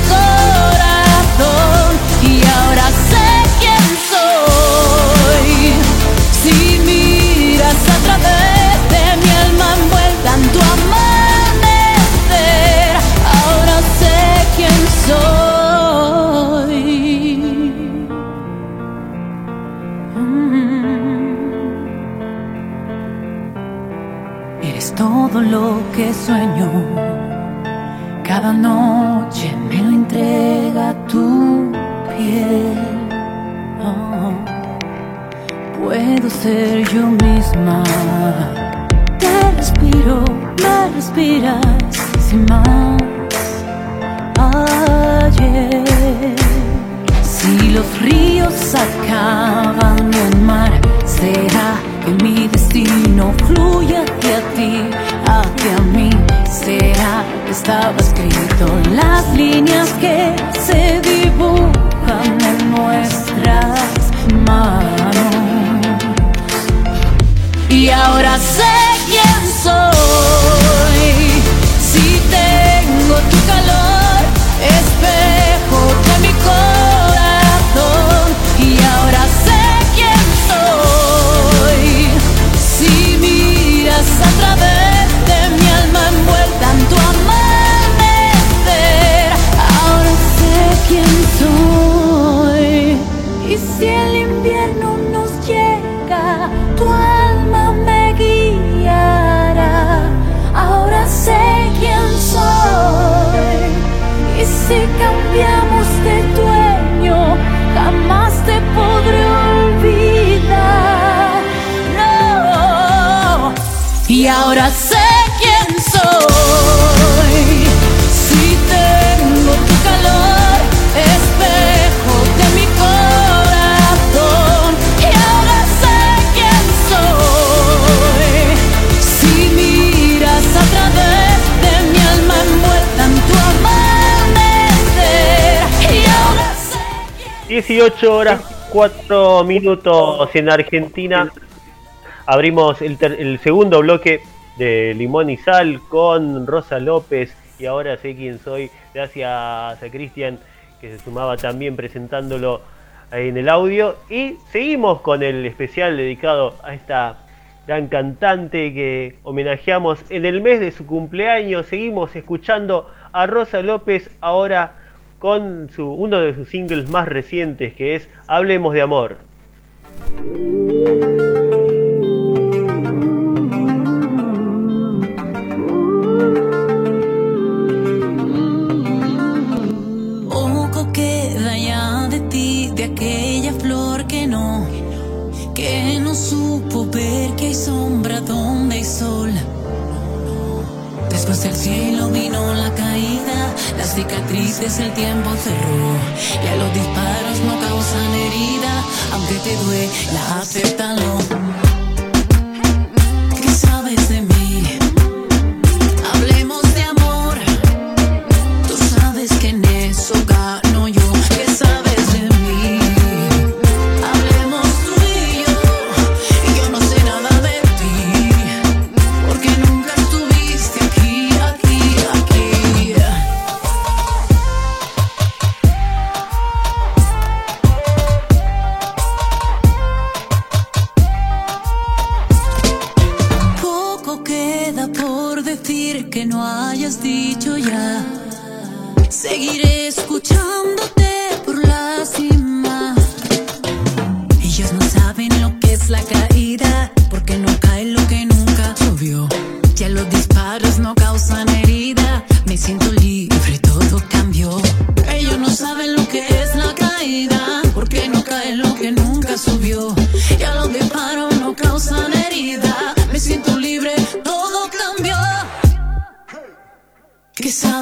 Lo que sueño. Cada noche me lo entrega tu piel. Oh. Puedo ser yo misma. Te respiro, me respiras líneas que 18 horas 4 minutos en Argentina. Abrimos el, segundo bloque de Limón y Sal con Rosa López y ahora sé quién soy. Gracias a Cristian que se sumaba también presentándolo en el audio. Y seguimos con el especial dedicado a esta gran cantante que homenajeamos en el mes de su cumpleaños. Seguimos escuchando a Rosa López ahora con su, uno de sus singles más recientes que es Hablemos de Amor. Poco queda ya de ti, de aquella flor que no, que no supo ver que hay sombra donde hay sol. Después el cielo vino la caída, las cicatrices el tiempo cerró. Ya los disparos no causan herida, aunque te duela, acéptalo. ¿Qué sabes de mí?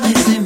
how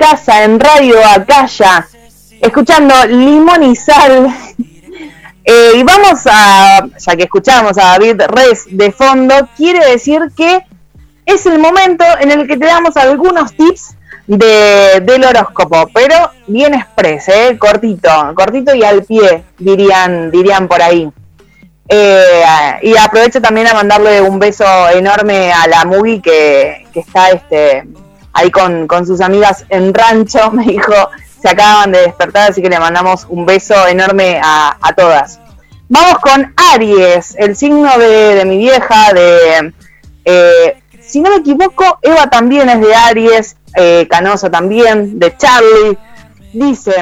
casa en Radio Acaya, escuchando Limón y Sal. Eh, y vamos a, ya que escuchamos a David Res de fondo, quiere decir que es el momento en el que te damos algunos tips de, del horóscopo, pero bien express, eh, cortito, cortito y al pie, dirían, dirían por ahí. Eh, y aprovecho también a mandarle un beso enorme a la Mugi que, que está este, ahí con, con sus amigas en rancho, me dijo, se acaban de despertar, así que le mandamos un beso enorme a, a todas. Vamos con Aries, el signo de, de mi vieja, de... Eh, si no me equivoco, Eva también es de Aries, eh, Canosa también, de Charlie. Dice,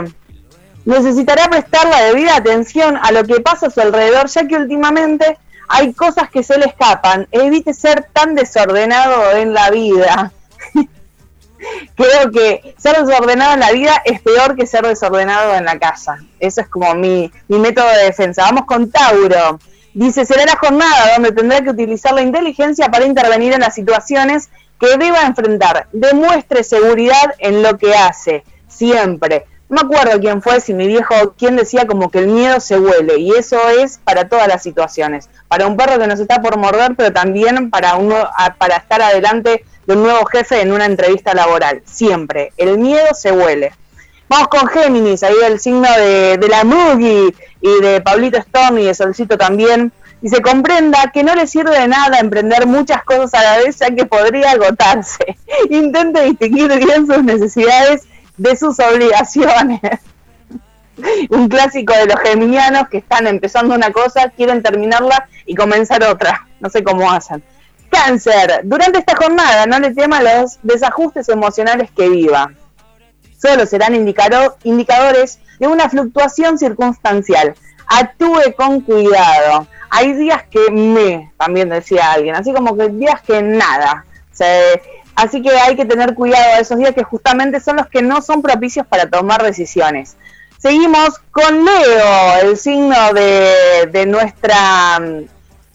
necesitará prestar la debida atención a lo que pasa a su alrededor, ya que últimamente hay cosas que se le escapan. Evite ser tan desordenado en la vida. Creo que ser desordenado en la vida es peor que ser desordenado en la casa. Eso es como mi, mi método de defensa. Vamos con Tauro. Dice, será la jornada donde tendrá que utilizar la inteligencia para intervenir en las situaciones que deba enfrentar. Demuestre seguridad en lo que hace, siempre. No me acuerdo quién fue, si mi viejo, quién decía como que el miedo se huele, y eso es para todas las situaciones. Para un perro que nos está por morder, pero también para, uno, para estar adelante de un nuevo jefe en una entrevista laboral. Siempre. El miedo se huele. Vamos con Géminis, ahí el signo de, de la Mugi y de Pablito Stone y de Solcito también. Y se comprenda que no le sirve de nada emprender muchas cosas a la vez, ya que podría agotarse. Intente distinguir bien sus necesidades de sus obligaciones. Un clásico de los geminianos que están empezando una cosa, quieren terminarla y comenzar otra. No sé cómo hacen. Cáncer, durante esta jornada no le tema los desajustes emocionales que viva. Solo serán indicadores de una fluctuación circunstancial. Actúe con cuidado. Hay días que me, también decía alguien, así como que días que nada. Así que hay que tener cuidado a esos días que justamente son los que no son propicios para tomar decisiones. Seguimos con Leo, el signo de, nuestra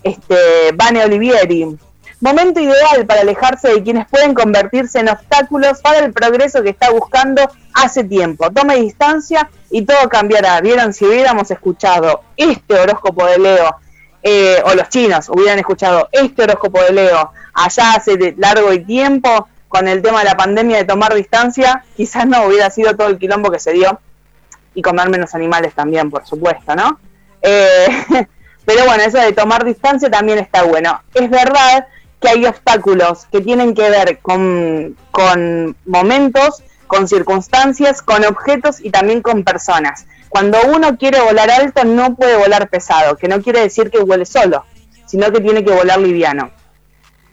este, Vane Olivieri. Momento ideal para alejarse de quienes pueden convertirse en obstáculos para el progreso que está buscando hace tiempo. Tome distancia y todo cambiará. Vieron, si hubiéramos escuchado este horóscopo de Leo, eh, o los chinos hubieran escuchado este horóscopo de Leo allá hace largo y tiempo, con el tema de la pandemia de tomar distancia, quizás no hubiera sido todo el quilombo que se dio. Y comer menos animales también, por supuesto, ¿no? Eh, pero bueno, eso de tomar distancia también está bueno. Es verdad que hay obstáculos que tienen que ver con, con momentos, con circunstancias, con objetos y también con personas. Cuando uno quiere volar alto no puede volar pesado, que no quiere decir que vuele solo, sino que tiene que volar liviano.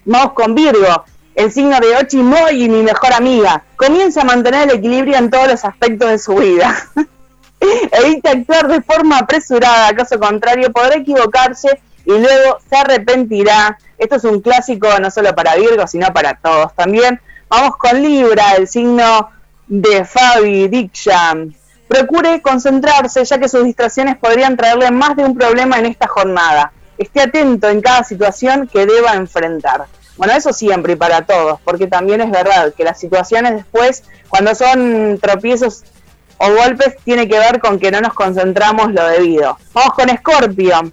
Vamos con Virgo, el signo de Ochimoy y mi mejor amiga. Comienza a mantener el equilibrio en todos los aspectos de su vida. Evite actuar de forma apresurada, caso contrario podrá equivocarse y luego se arrepentirá. Esto es un clásico no solo para Virgo, sino para todos también. Vamos con Libra, el signo de Fabi Dikshan. Procure concentrarse, ya que sus distracciones podrían traerle más de un problema en esta jornada. Esté atento en cada situación que deba enfrentar. Bueno, eso siempre y para todos, porque también es verdad que las situaciones después, cuando son tropiezos o golpes, tiene que ver con que no nos concentramos lo debido. Vamos con Scorpio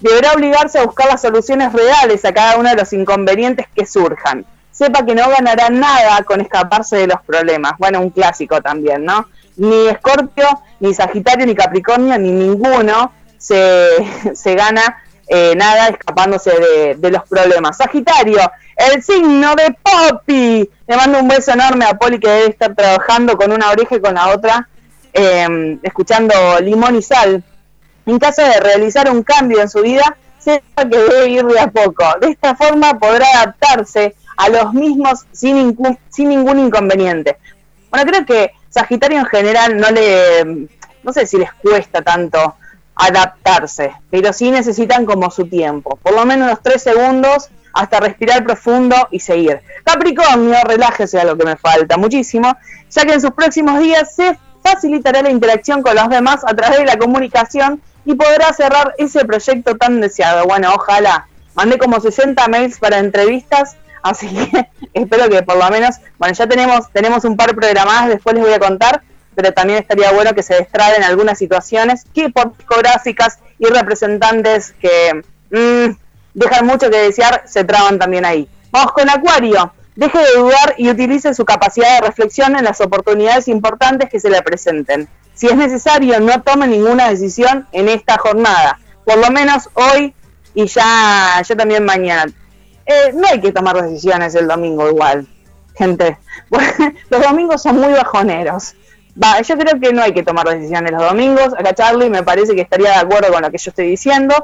deberá obligarse a buscar las soluciones reales a cada uno de los inconvenientes que surjan. Sepa que no ganará nada con escaparse de los problemas. Bueno, un clásico también, ¿no? Ni Escorpio, ni Sagitario, ni Capricornio, ni ninguno se, se gana eh, nada escapándose de, de, los problemas. Sagitario, el signo de Poppy. Le mando un beso enorme a Poli que debe estar trabajando con una oreja y con la otra, eh, escuchando Limón y Sal en caso de realizar un cambio en su vida, sepa que debe ir de a poco. De esta forma podrá adaptarse a los mismos sin, sin ningún inconveniente. Bueno, creo que Sagitario en general no le, no sé si les cuesta tanto adaptarse, pero sí necesitan como su tiempo, por lo menos unos tres segundos hasta respirar profundo y seguir. Capricornio, relájese a lo que me falta muchísimo, ya que en sus próximos días se facilitará la interacción con los demás a través de la comunicación y podrá cerrar ese proyecto tan deseado. Bueno, ojalá. Mandé como 60 mails para entrevistas, así que espero que por lo menos, bueno, ya tenemos, tenemos un par programadas, después les voy a contar, pero también estaría bueno que se destraben algunas situaciones que por discográficas y representantes que mm, dejan mucho que desear se traban también ahí. Vamos con Acuario. Deje de dudar y utilice su capacidad de reflexión en las oportunidades importantes que se le presenten. Si es necesario, no tome ninguna decisión en esta jornada. Por lo menos hoy y ya, ya también mañana. Eh, no hay que tomar decisiones el domingo igual, gente. los domingos son muy bajoneros. Va, yo creo que no hay que tomar decisiones los domingos. Acá Charlie me parece que estaría de acuerdo con lo que yo estoy diciendo.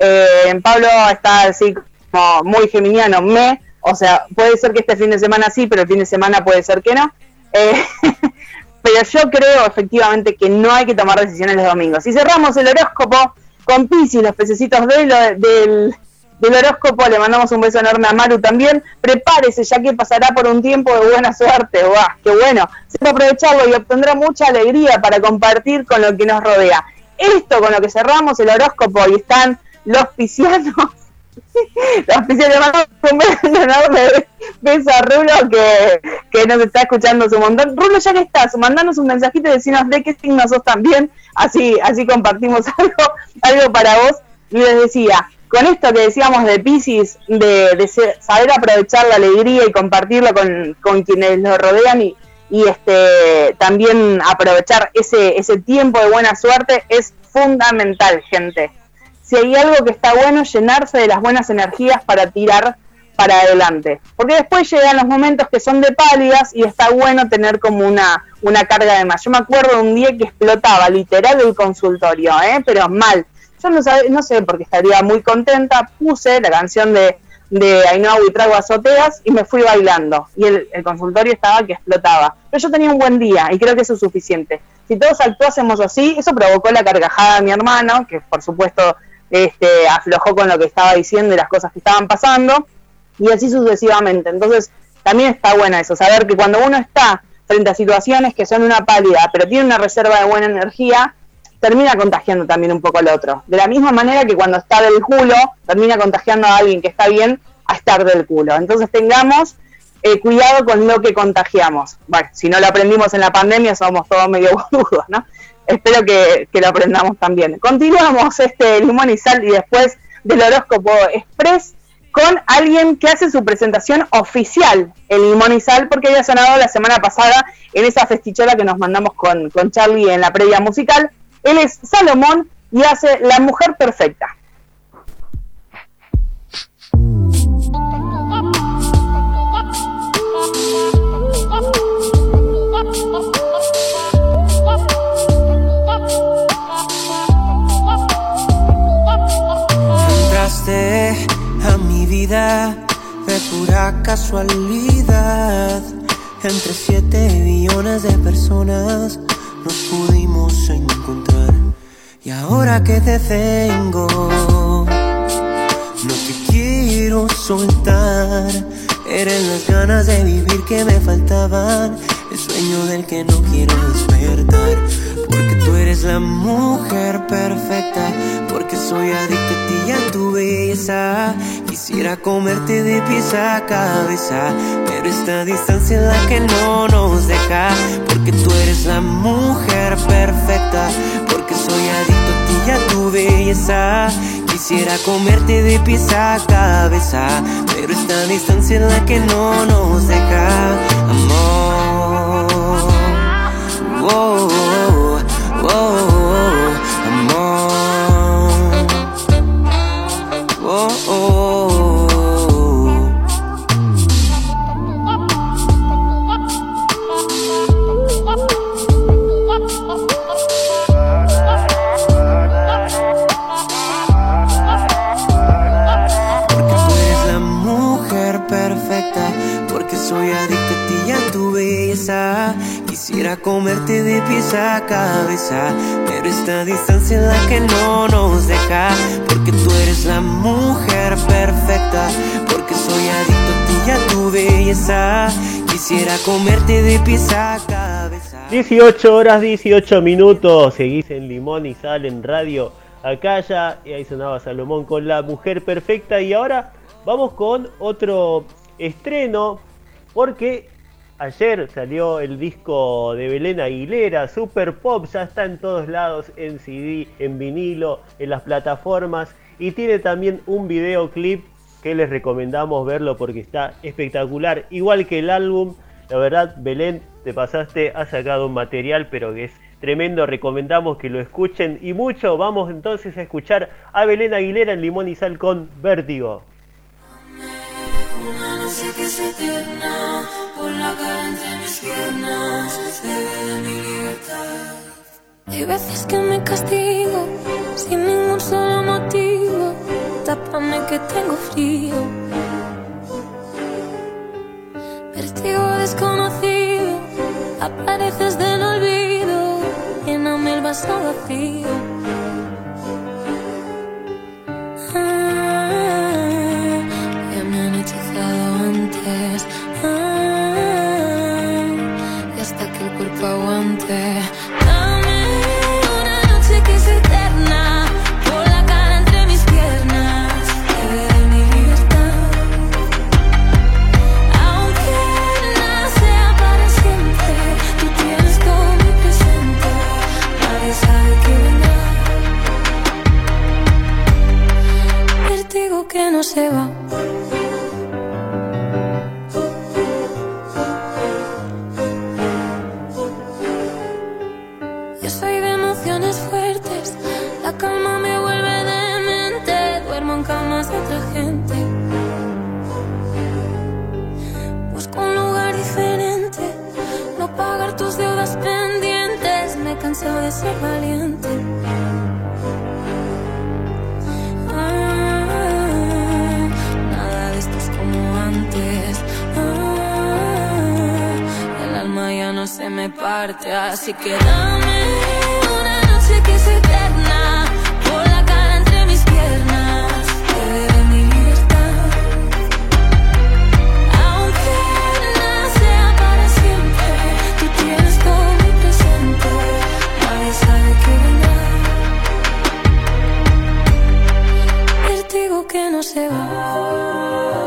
Eh, Pablo está así como muy geminiano, me. O sea, puede ser que este fin de semana sí, pero el fin de semana puede ser que no. Eh, pero yo creo efectivamente que no hay que tomar decisiones los domingos. Si cerramos el horóscopo con Pisces, los pececitos del, del, horóscopo, le mandamos un beso enorme a Maru también. Prepárese, ya que pasará por un tiempo de buena suerte. ¡Qué bueno! Se puede aprovecharlo y obtendrá mucha alegría para compartir con lo que nos rodea. Esto con lo que cerramos el horóscopo y están los piscianos los piscianos un beso enorme beso a Rulo que, que nos está escuchando su montón. Rulo, ya que estás, mandanos un mensajito y decinos de qué signo sos también, así, así compartimos algo, algo para vos. Y les decía, con esto que decíamos de Pisces, de, de saber aprovechar la alegría y compartirlo con, quienes lo rodean y, y este también aprovechar ese, ese tiempo de buena suerte es fundamental, gente si hay algo que está bueno, llenarse de las buenas energías para tirar para adelante. Porque después llegan los momentos que son de pálidas y está bueno tener como una, una carga de más. Yo me acuerdo de un día que explotaba literal el consultorio, ¿eh? pero mal. Yo no, no sé porque estaría muy contenta, puse la canción de, de Ainhoa y Trago Azoteas y me fui bailando. Y el, consultorio estaba que explotaba. Pero yo tenía un buen día y creo que eso es suficiente. Si todos actuásemos así, eso provocó la carcajada de mi hermano, que por supuesto este, aflojó con lo que estaba diciendo y las cosas que estaban pasando, y así sucesivamente. Entonces, también está buena eso, saber que cuando uno está frente a situaciones que son una pálida, pero tiene una reserva de buena energía, termina contagiando también un poco al otro. De la misma manera que cuando está del culo, termina contagiando a alguien que está bien a estar del culo. Entonces tengamos eh, cuidado con lo que contagiamos. Bueno, si no lo aprendimos en la pandemia, somos todos medio boludos, ¿no? espero que, lo aprendamos también. Continuamos este limón y sal y después del horóscopo express con alguien que hace su presentación oficial en Limón y Sal, porque había sonado la semana pasada en esa festichola que nos mandamos con, con Charlie en la previa musical. Él es Salomón y hace La Mujer Perfecta. a mi vida de pura casualidad. Entre siete billones de personas nos pudimos encontrar. Y ahora que te tengo, no te quiero soltar. Eran las ganas de vivir que me faltaban, el sueño del que no quiero despertar. Porque tú eres la mujer perfecta, porque soy adicto a ti y a tu belleza. Quisiera comerte de pies a cabeza, pero esta distancia es la que no nos deja. Porque tú eres la mujer perfecta, porque soy adicto a ti y a tu belleza. Quisiera comerte de pies a cabeza, pero esta distancia es la que no nos deja. Amor. Oh, Quisiera comerte de pies a cabeza, pero esta distancia es la que no nos deja. Porque tú eres la mujer perfecta, porque soy adicto a ti y a tu belleza. Quisiera comerte de pies a cabeza. 18 horas 18 minutos, seguís en Limón y Sal en radio acá ya, y ahí sonaba Salomón con la mujer perfecta. Y ahora vamos con otro estreno, porque Ayer salió el disco de Belén Aguilera, Super Pop, ya está en todos lados, en CD, en vinilo, en las plataformas y tiene también un videoclip que les recomendamos verlo porque está espectacular, igual que el álbum. La verdad, Belén, te pasaste, ha sacado un material, pero que es tremendo, recomendamos que lo escuchen y mucho. Vamos entonces a escuchar a Belén Aguilera en Limón y Sal con Vértigo. Que por la cara entre mis piernas, ve mi libertad. Hay veces que me castigo sin ningún solo motivo. Tápame que tengo frío. Vertigo desconocido, apareces del olvido. Lléname el vaso vacío. Ah, se va. Yo soy de emociones fuertes, la calma me vuelve demente, duermo en camas de otra gente. Busco un lugar diferente, no pagar tus deudas pendientes, me he cansado de ser valiente. Se me parte, así que dame una noche que es eterna. Por la cara entre mis piernas, que de mi libertad. Aunque nada sea para siempre, tú tienes todo mi presente. Nadie sabe que vendrá. Vértigo que no se va.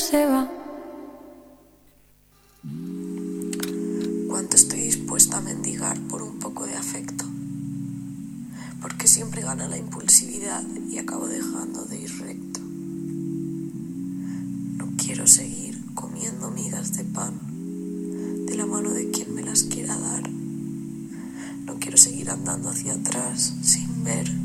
Se va. cuánto estoy dispuesta a mendigar por un poco de afecto. Porque siempre gana la impulsividad y acabo dejando de ir recto. No quiero seguir comiendo migas de pan de la mano de quien me las quiera dar. No quiero seguir andando hacia atrás sin ver.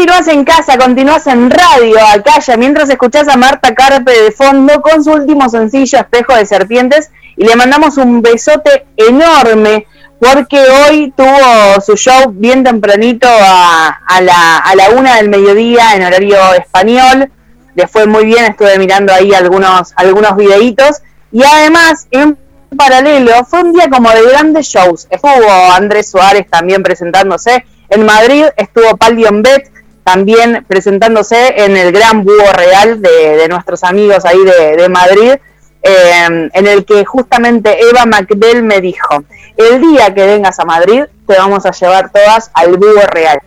Continúas en casa, continúas en radio, acá ya mientras escuchás a Marta Carpe de fondo con su último sencillo Espejo de Serpientes y le mandamos un besote enorme porque hoy tuvo su show bien tempranito a, la, una del mediodía en horario español, le fue muy bien, estuve mirando ahí algunos, algunos videitos. Y además en paralelo fue un día como de grandes shows, estuvo Andrés Suárez también presentándose. En Madrid, estuvo Pal Bet también presentándose en el Gran Búho Real de, de nuestros amigos ahí de, de Madrid, eh, en el que justamente Eva McDell me dijo, el día que vengas a Madrid te vamos a llevar todas al Búho Real.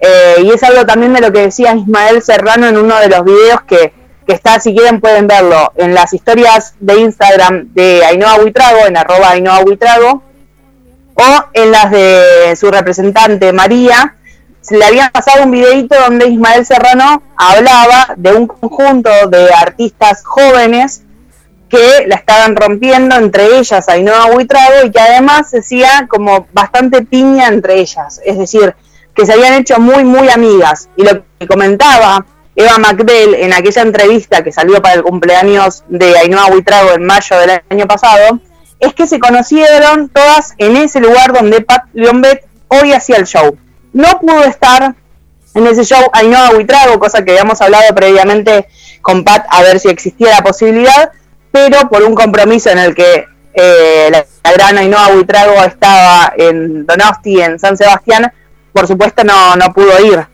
Eh, y es algo también de lo que decía Ismael Serrano en uno de los videos que, que está, si quieren pueden verlo, en las historias de Instagram de Ainhoa Huitrago, en arroba Ainhoa Huitrago, o en las de su representante María, se le había pasado un videito donde Ismael Serrano hablaba de un conjunto de artistas jóvenes que la estaban rompiendo, entre ellas Ainhoa Huitrago, y que además se hacía como bastante piña entre ellas, es decir, que se habían hecho muy, muy amigas. Y lo que comentaba Eva McDell en aquella entrevista que salió para el cumpleaños de Ainhoa Huitrago en mayo del año pasado, es que se conocieron todas en ese lugar donde Pat Leonbet hoy hacía el show. No pudo estar en ese show Ainhoa Huitrago, cosa que habíamos hablado previamente con Pat a ver si existía la posibilidad, pero por un compromiso en el que eh, la, la gran Ainhoa Huitrago estaba en Donosti, en San Sebastián, por supuesto no, no pudo ir.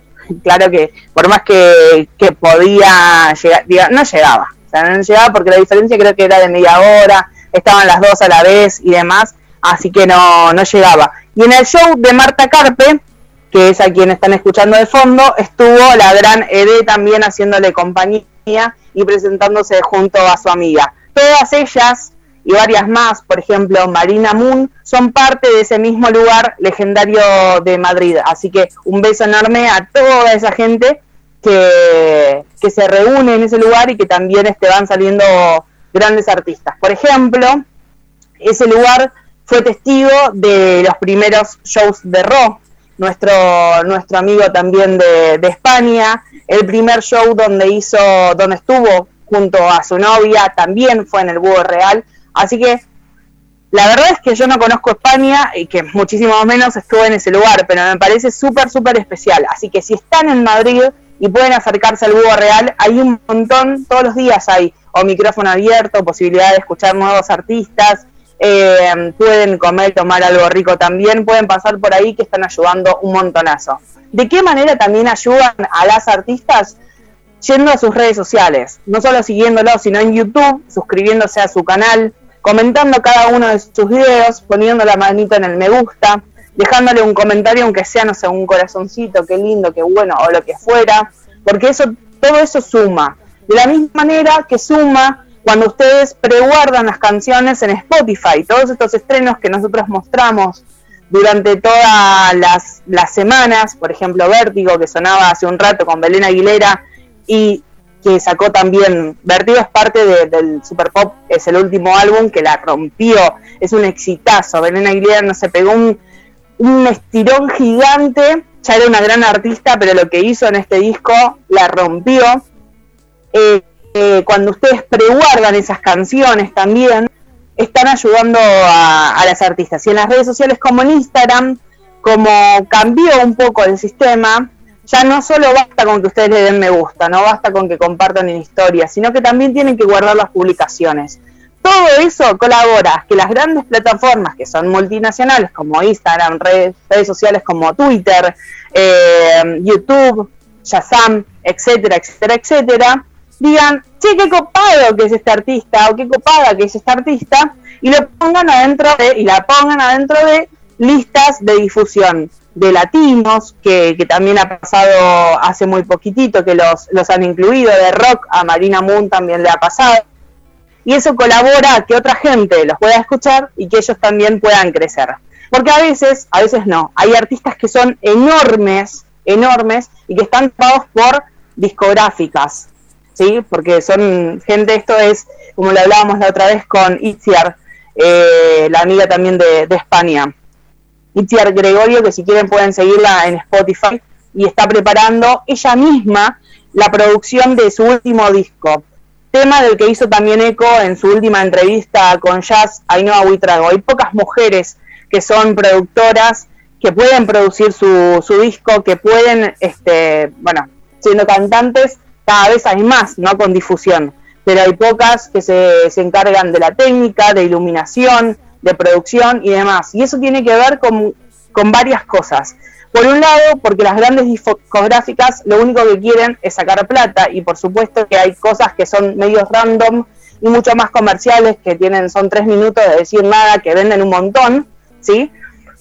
Claro que por más que, que podía llegar, diga, no llegaba. O sea, no llegaba porque la diferencia creo que era de media hora, estaban las dos a la vez y demás, así que no, no llegaba. Y en el show de Marta Carpe, que es a quien están escuchando de fondo, estuvo la gran Ede también haciéndole compañía y presentándose junto a su amiga. Todas ellas y varias más, por ejemplo Marina Moon, son parte de ese mismo lugar legendario de Madrid. Así que un beso enorme a toda esa gente que, que se reúne en ese lugar y que también este, van saliendo grandes artistas. Por ejemplo, ese lugar fue testigo de los primeros shows de rock. Nuestro, nuestro amigo también de, España, el primer show donde hizo, donde estuvo junto a su novia, también fue en el Búho Real. Así que la verdad es que yo no conozco España y que muchísimo menos estuve en ese lugar, pero me parece súper, súper especial. Así que si están en Madrid y pueden acercarse al Búho Real, hay un montón, todos los días hay o micrófono abierto, posibilidad de escuchar nuevos artistas, eh, pueden comer, tomar algo rico también, pueden pasar por ahí que están ayudando un montonazo. ¿De qué manera también ayudan a las artistas? Yendo a sus redes sociales, no solo siguiéndolos, sino en YouTube, suscribiéndose a su canal, comentando cada uno de sus videos, poniendo la manita en el me gusta, dejándole un comentario aunque sea, no sé, un corazoncito, qué lindo, qué bueno, o lo que fuera, porque eso, todo eso suma. De la misma manera que suma cuando ustedes preguardan las canciones en Spotify, todos estos estrenos que nosotros mostramos durante todas las, las semanas, por ejemplo Vértigo, que sonaba hace un rato con Belén Aguilera, y que sacó también, Vertigo es parte de, del Super Pop, es el último álbum que la rompió, es un exitazo, Belén Aguilera no se pegó un, un estirón gigante, ya era una gran artista, pero lo que hizo en este disco la rompió. Eh, eh, cuando ustedes preguardan esas canciones también, están ayudando a, las artistas. Y en las redes sociales como en Instagram, como cambió un poco el sistema, ya no solo basta con que ustedes le den me gusta, no basta con que compartan en historias, sino que también tienen que guardar las publicaciones. Todo eso colabora que las grandes plataformas que son multinacionales como Instagram, redes, redes sociales como Twitter, eh, YouTube, Shazam, etcétera, etcétera, etcétera, digan, che, qué copado que es este artista o qué copada que es este artista y lo pongan adentro de, y la pongan adentro de listas de difusión de latinos, que, que, también ha pasado hace muy poquitito, que los, los han incluido, de rock, a Marina Moon también le ha pasado. Y eso colabora a que otra gente los pueda escuchar y que ellos también puedan crecer. Porque a veces, a veces no, hay artistas que son enormes, enormes, y que están pagados por discográficas, ¿sí? Porque son gente, esto es, como lo hablábamos la otra vez con Itziar, eh, la amiga también de, España Itziar Gregorio, que si quieren pueden seguirla en Spotify, y está preparando ella misma la producción de su último disco, tema del que hizo también eco en su última entrevista con Jazz Ainhoa Huitrago. Hay pocas mujeres que son productoras, que pueden producir su, su disco, que pueden, este, bueno, siendo cantantes, cada vez hay más, ¿no? Con difusión, pero hay pocas que se, se encargan de la técnica, de iluminación, de producción y demás. Y eso tiene que ver con, con varias cosas. Por un lado, porque las grandes discográficas lo único que quieren es sacar plata y por supuesto que hay cosas que son medios random y mucho más comerciales que tienen son tres minutos de decir nada que venden un montón, ¿sí?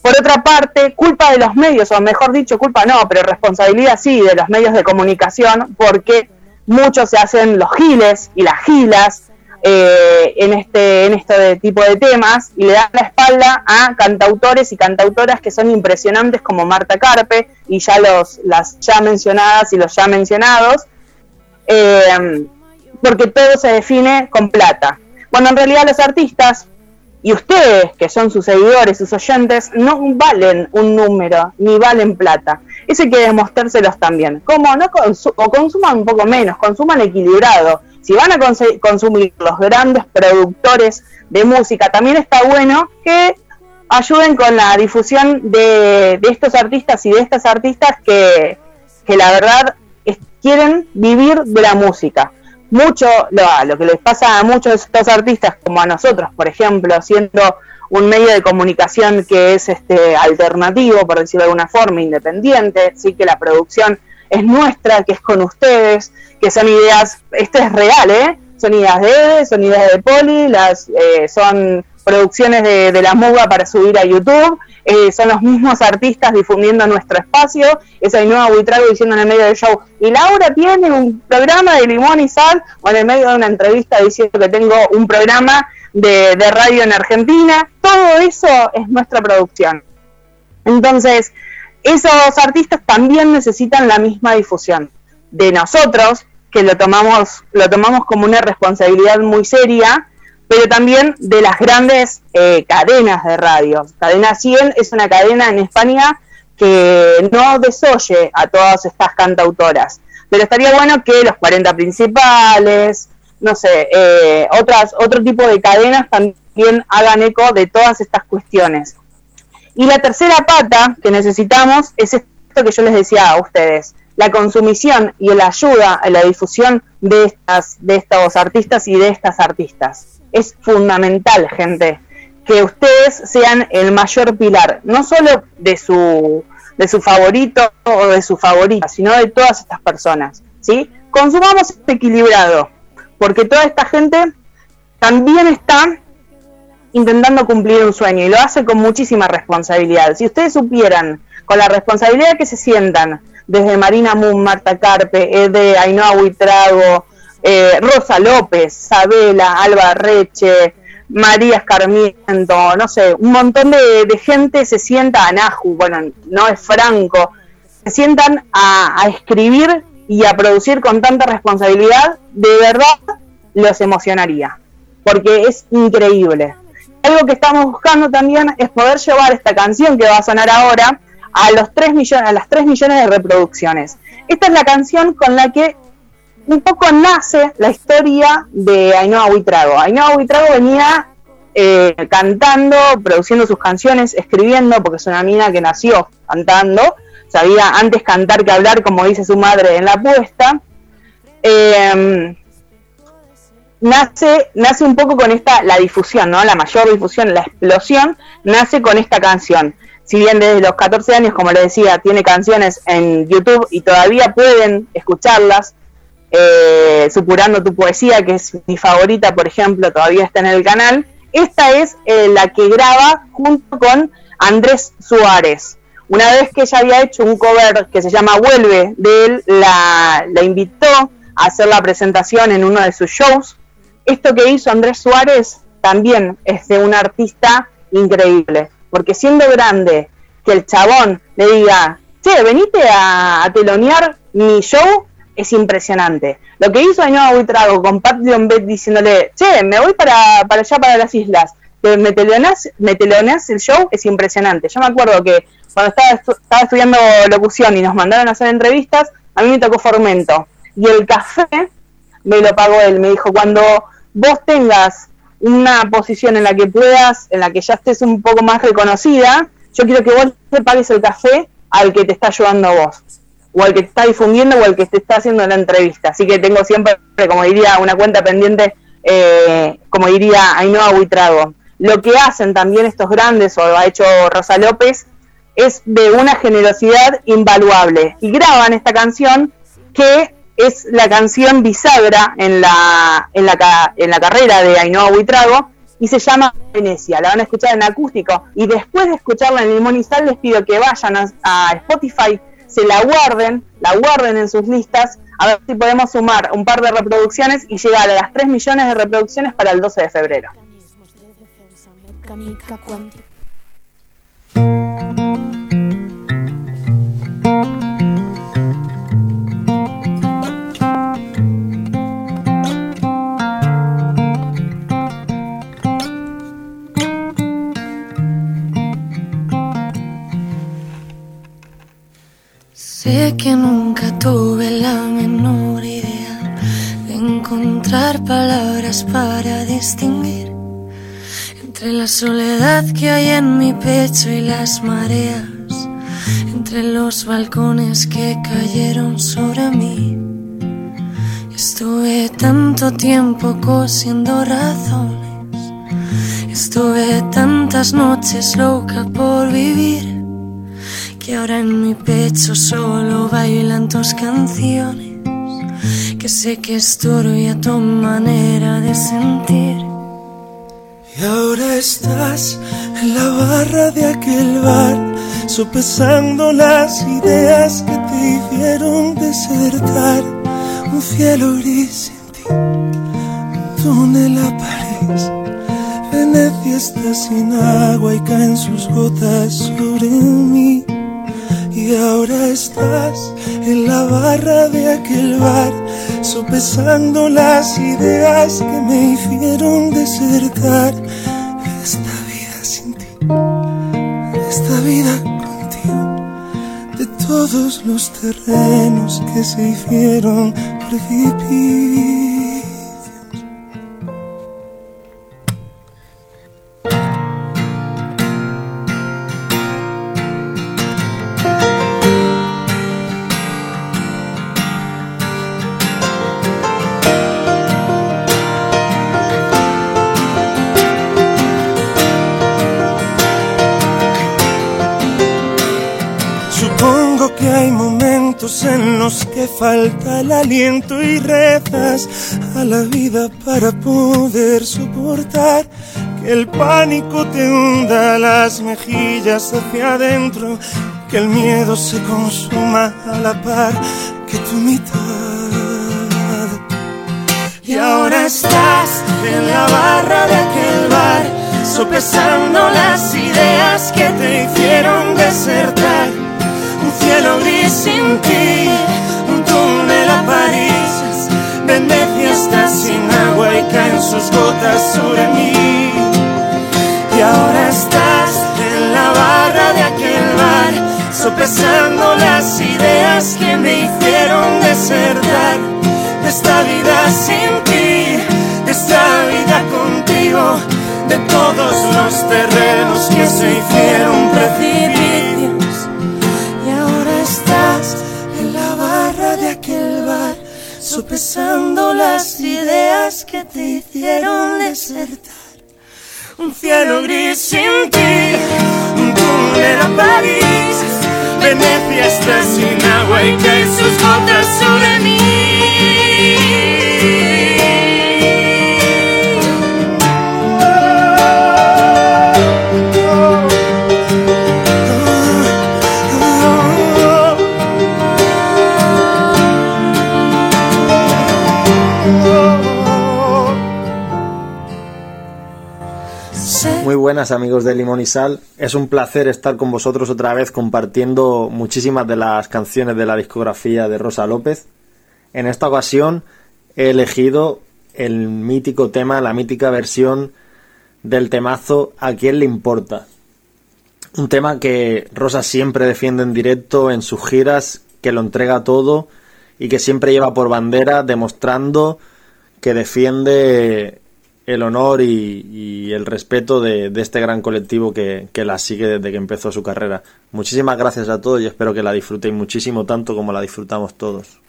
Por otra parte, culpa de los medios, o mejor dicho, culpa no, pero responsabilidad sí de los medios de comunicación, porque muchos se hacen los giles y las gilas eh, en este en este tipo de temas y le dan la espalda a cantautores y cantautoras que son impresionantes como Marta Carpe y ya los las ya mencionadas y los ya mencionados eh, porque todo se define con plata. Cuando en realidad los artistas y ustedes que son sus seguidores sus oyentes no valen un número ni valen plata. Eso hay que demostrárselos también. Como no o consuman un poco menos consuman equilibrado. Si van a consumir los grandes productores de música, también está bueno que ayuden con la difusión de, de estos artistas y de estas artistas que, que la verdad quieren vivir de la música. Mucho, lo, lo que les pasa a muchos de estos artistas, como a nosotros, por ejemplo, siendo un medio de comunicación que es este alternativo, por decirlo de alguna forma, independiente, sí que la producción es nuestra, que es con ustedes, que son ideas, esto es real, ¿eh? Son ideas de son ideas de Poli, las, eh, son producciones de, de la Muga para subir a YouTube, eh, son los mismos artistas difundiendo nuestro espacio, es Ainhoa Buitrago diciendo en el medio del show, y Laura tiene un programa de limón y sal, o en el medio de una entrevista diciendo que tengo un programa de, de radio en Argentina, todo eso es nuestra producción. Entonces, esos artistas también necesitan la misma difusión de nosotros, que lo tomamos, lo tomamos como una responsabilidad muy seria, pero también de las grandes eh, cadenas de radio. Cadena 100 es una cadena en España que no desoye a todas estas cantautoras, pero estaría bueno que los 40 principales, no sé, eh, otras, otro tipo de cadenas también hagan eco de todas estas cuestiones. Y la tercera pata que necesitamos es esto que yo les decía a ustedes, la consumición y la ayuda a la difusión de estas de estos artistas y de estas artistas. Es fundamental, gente, que ustedes sean el mayor pilar, no solo de su de su favorito o de su favorita, sino de todas estas personas, ¿sí? Consumamos este equilibrado, porque toda esta gente también está intentando cumplir un sueño y lo hace con muchísima responsabilidad. Si ustedes supieran con la responsabilidad que se sientan desde Marina Moon, Marta Carpe, eh, de Ainhoa Huitrago, eh, Rosa López, Sabela, Alba Reche, María Escarmiento, no sé, un montón de, de gente se sienta a Naju, bueno, no es Franco, se sientan a, a escribir y a producir con tanta responsabilidad, de verdad los emocionaría, porque es increíble. Algo que estamos buscando también es poder llevar esta canción que va a sonar ahora a los 3 millones, a las 3 millones de reproducciones. Esta es la canción con la que un poco nace la historia de Ainhoa Buitrago. Ainhoa Buitrago venía eh, cantando, produciendo sus canciones, escribiendo, porque es una mina que nació cantando, sabía antes cantar que hablar, como dice su madre en la apuesta. Eh, nace, nace un poco con esta, la difusión, ¿no? La mayor difusión, la explosión, nace con esta canción. Si bien desde los 14 años, como le decía, tiene canciones en YouTube y todavía pueden escucharlas, eh, Supurando tu poesía, que es mi favorita, por ejemplo, todavía está en el canal. Esta es eh, la que graba junto con Andrés Suárez. Una vez que ella había hecho un cover que se llama Vuelve de él, la, la invitó a hacer la presentación en uno de sus shows. Esto que hizo Andrés Suárez también es de un artista increíble, porque siendo grande, que el chabón le diga, che, venite a, a telonear mi show, es impresionante. Lo que hizo Ainhoa Buitrago con Pat Bet diciéndole, che, me voy para, para allá, para las islas, ¿te- me teloneás, me teloneás el show, es impresionante. Yo me acuerdo que cuando estaba, estaba estudiando locución y nos mandaron a hacer entrevistas, a mí me tocó Formento. Y el café me lo pagó él, me dijo, cuando vos tengas una posición en la que puedas, en la que ya estés un poco más reconocida, yo quiero que vos le pagues el café al que te está ayudando vos, o al que te está difundiendo o al que te está haciendo la entrevista. Así que tengo siempre, como diría, una cuenta pendiente, eh, como diría Ainhoa Buitrago. Lo que hacen también estos grandes, o ha hecho Rosa López, es de una generosidad invaluable. Y graban esta canción que es la canción bisagra en la, en la, en la carrera de Ainhoa Buitrago y se llama Venecia. La van a escuchar en acústico y después de escucharla en Limón y Sal les pido que vayan a, a Spotify, se la guarden, la guarden en sus listas, a ver si podemos sumar un par de reproducciones y llegar a las 3 millones de reproducciones para el 12 de febrero. Que nunca tuve la menor idea de encontrar palabras para distinguir Entre la soledad que hay en mi pecho y las mareas, entre los balcones que cayeron sobre mí, estuve tanto tiempo cosiendo razones, estuve tantas noches loca por vivir, que ahora en mi pecho solo bailan tus canciones, que sé que estorbe a tu manera de sentir. Y ahora estás en la barra de aquel bar, sopesando las ideas que te hicieron desertar. Un cielo gris sin ti, un túnel a París. Venecia está sin agua y caen sus gotas sobre mí. Y ahora estás en la barra de aquel bar, sopesando las ideas que me hicieron desertar de esta vida sin ti, esta vida contigo, de todos los terrenos que se hicieron precipicios. Falta el aliento y rezas a la vida para poder soportar que el pánico te hunda las mejillas hacia adentro, que el miedo se consuma a la par que tu mitad. Y ahora estás en la barra de aquel bar, sopesando las ideas que te hicieron desertar. Un cielo gris sin ti, un túnel a París. Venecia está sin agua y caen sus gotas sobre mí. Y ahora estás en la barra de aquel bar, sopesando las ideas que me hicieron desertar de esta vida sin ti, de esta vida contigo, de todos los terrenos que se hicieron precipicios. Sopesando las ideas que te hicieron desertar. Un cielo gris sin ti, un túnel a París. Venecia está sin agua y caen sus gotas sobre mí. Amigos de Limón y Sal, es un placer estar con vosotros otra vez compartiendo muchísimas de las canciones de la discografía de Rosa López. En esta ocasión he elegido el mítico tema, la mítica versión del temazo ¿A quién le importa? Un tema que Rosa siempre defiende en directo en sus giras, que lo entrega todo y que siempre lleva por bandera demostrando que defiende el honor y, el respeto de, este gran colectivo que, que la sigue desde que empezó su carrera. Muchísimas gracias a todos y espero que la disfrutéis muchísimo tanto como la disfrutamos todos.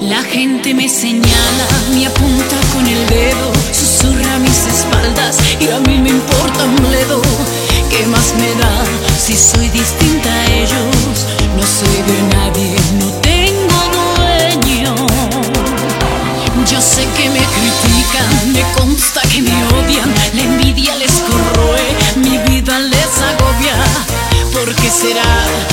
La gente me señala, me apunta el dedo, susurra a mis espaldas y a mí me importa un bledo. ¿Qué más me da si soy distinta a ellos? No soy de nadie, no tengo dueño. Yo sé que me critican, me consta que me odian, la envidia les corroe, mi vida les agobia. ¿Por qué será?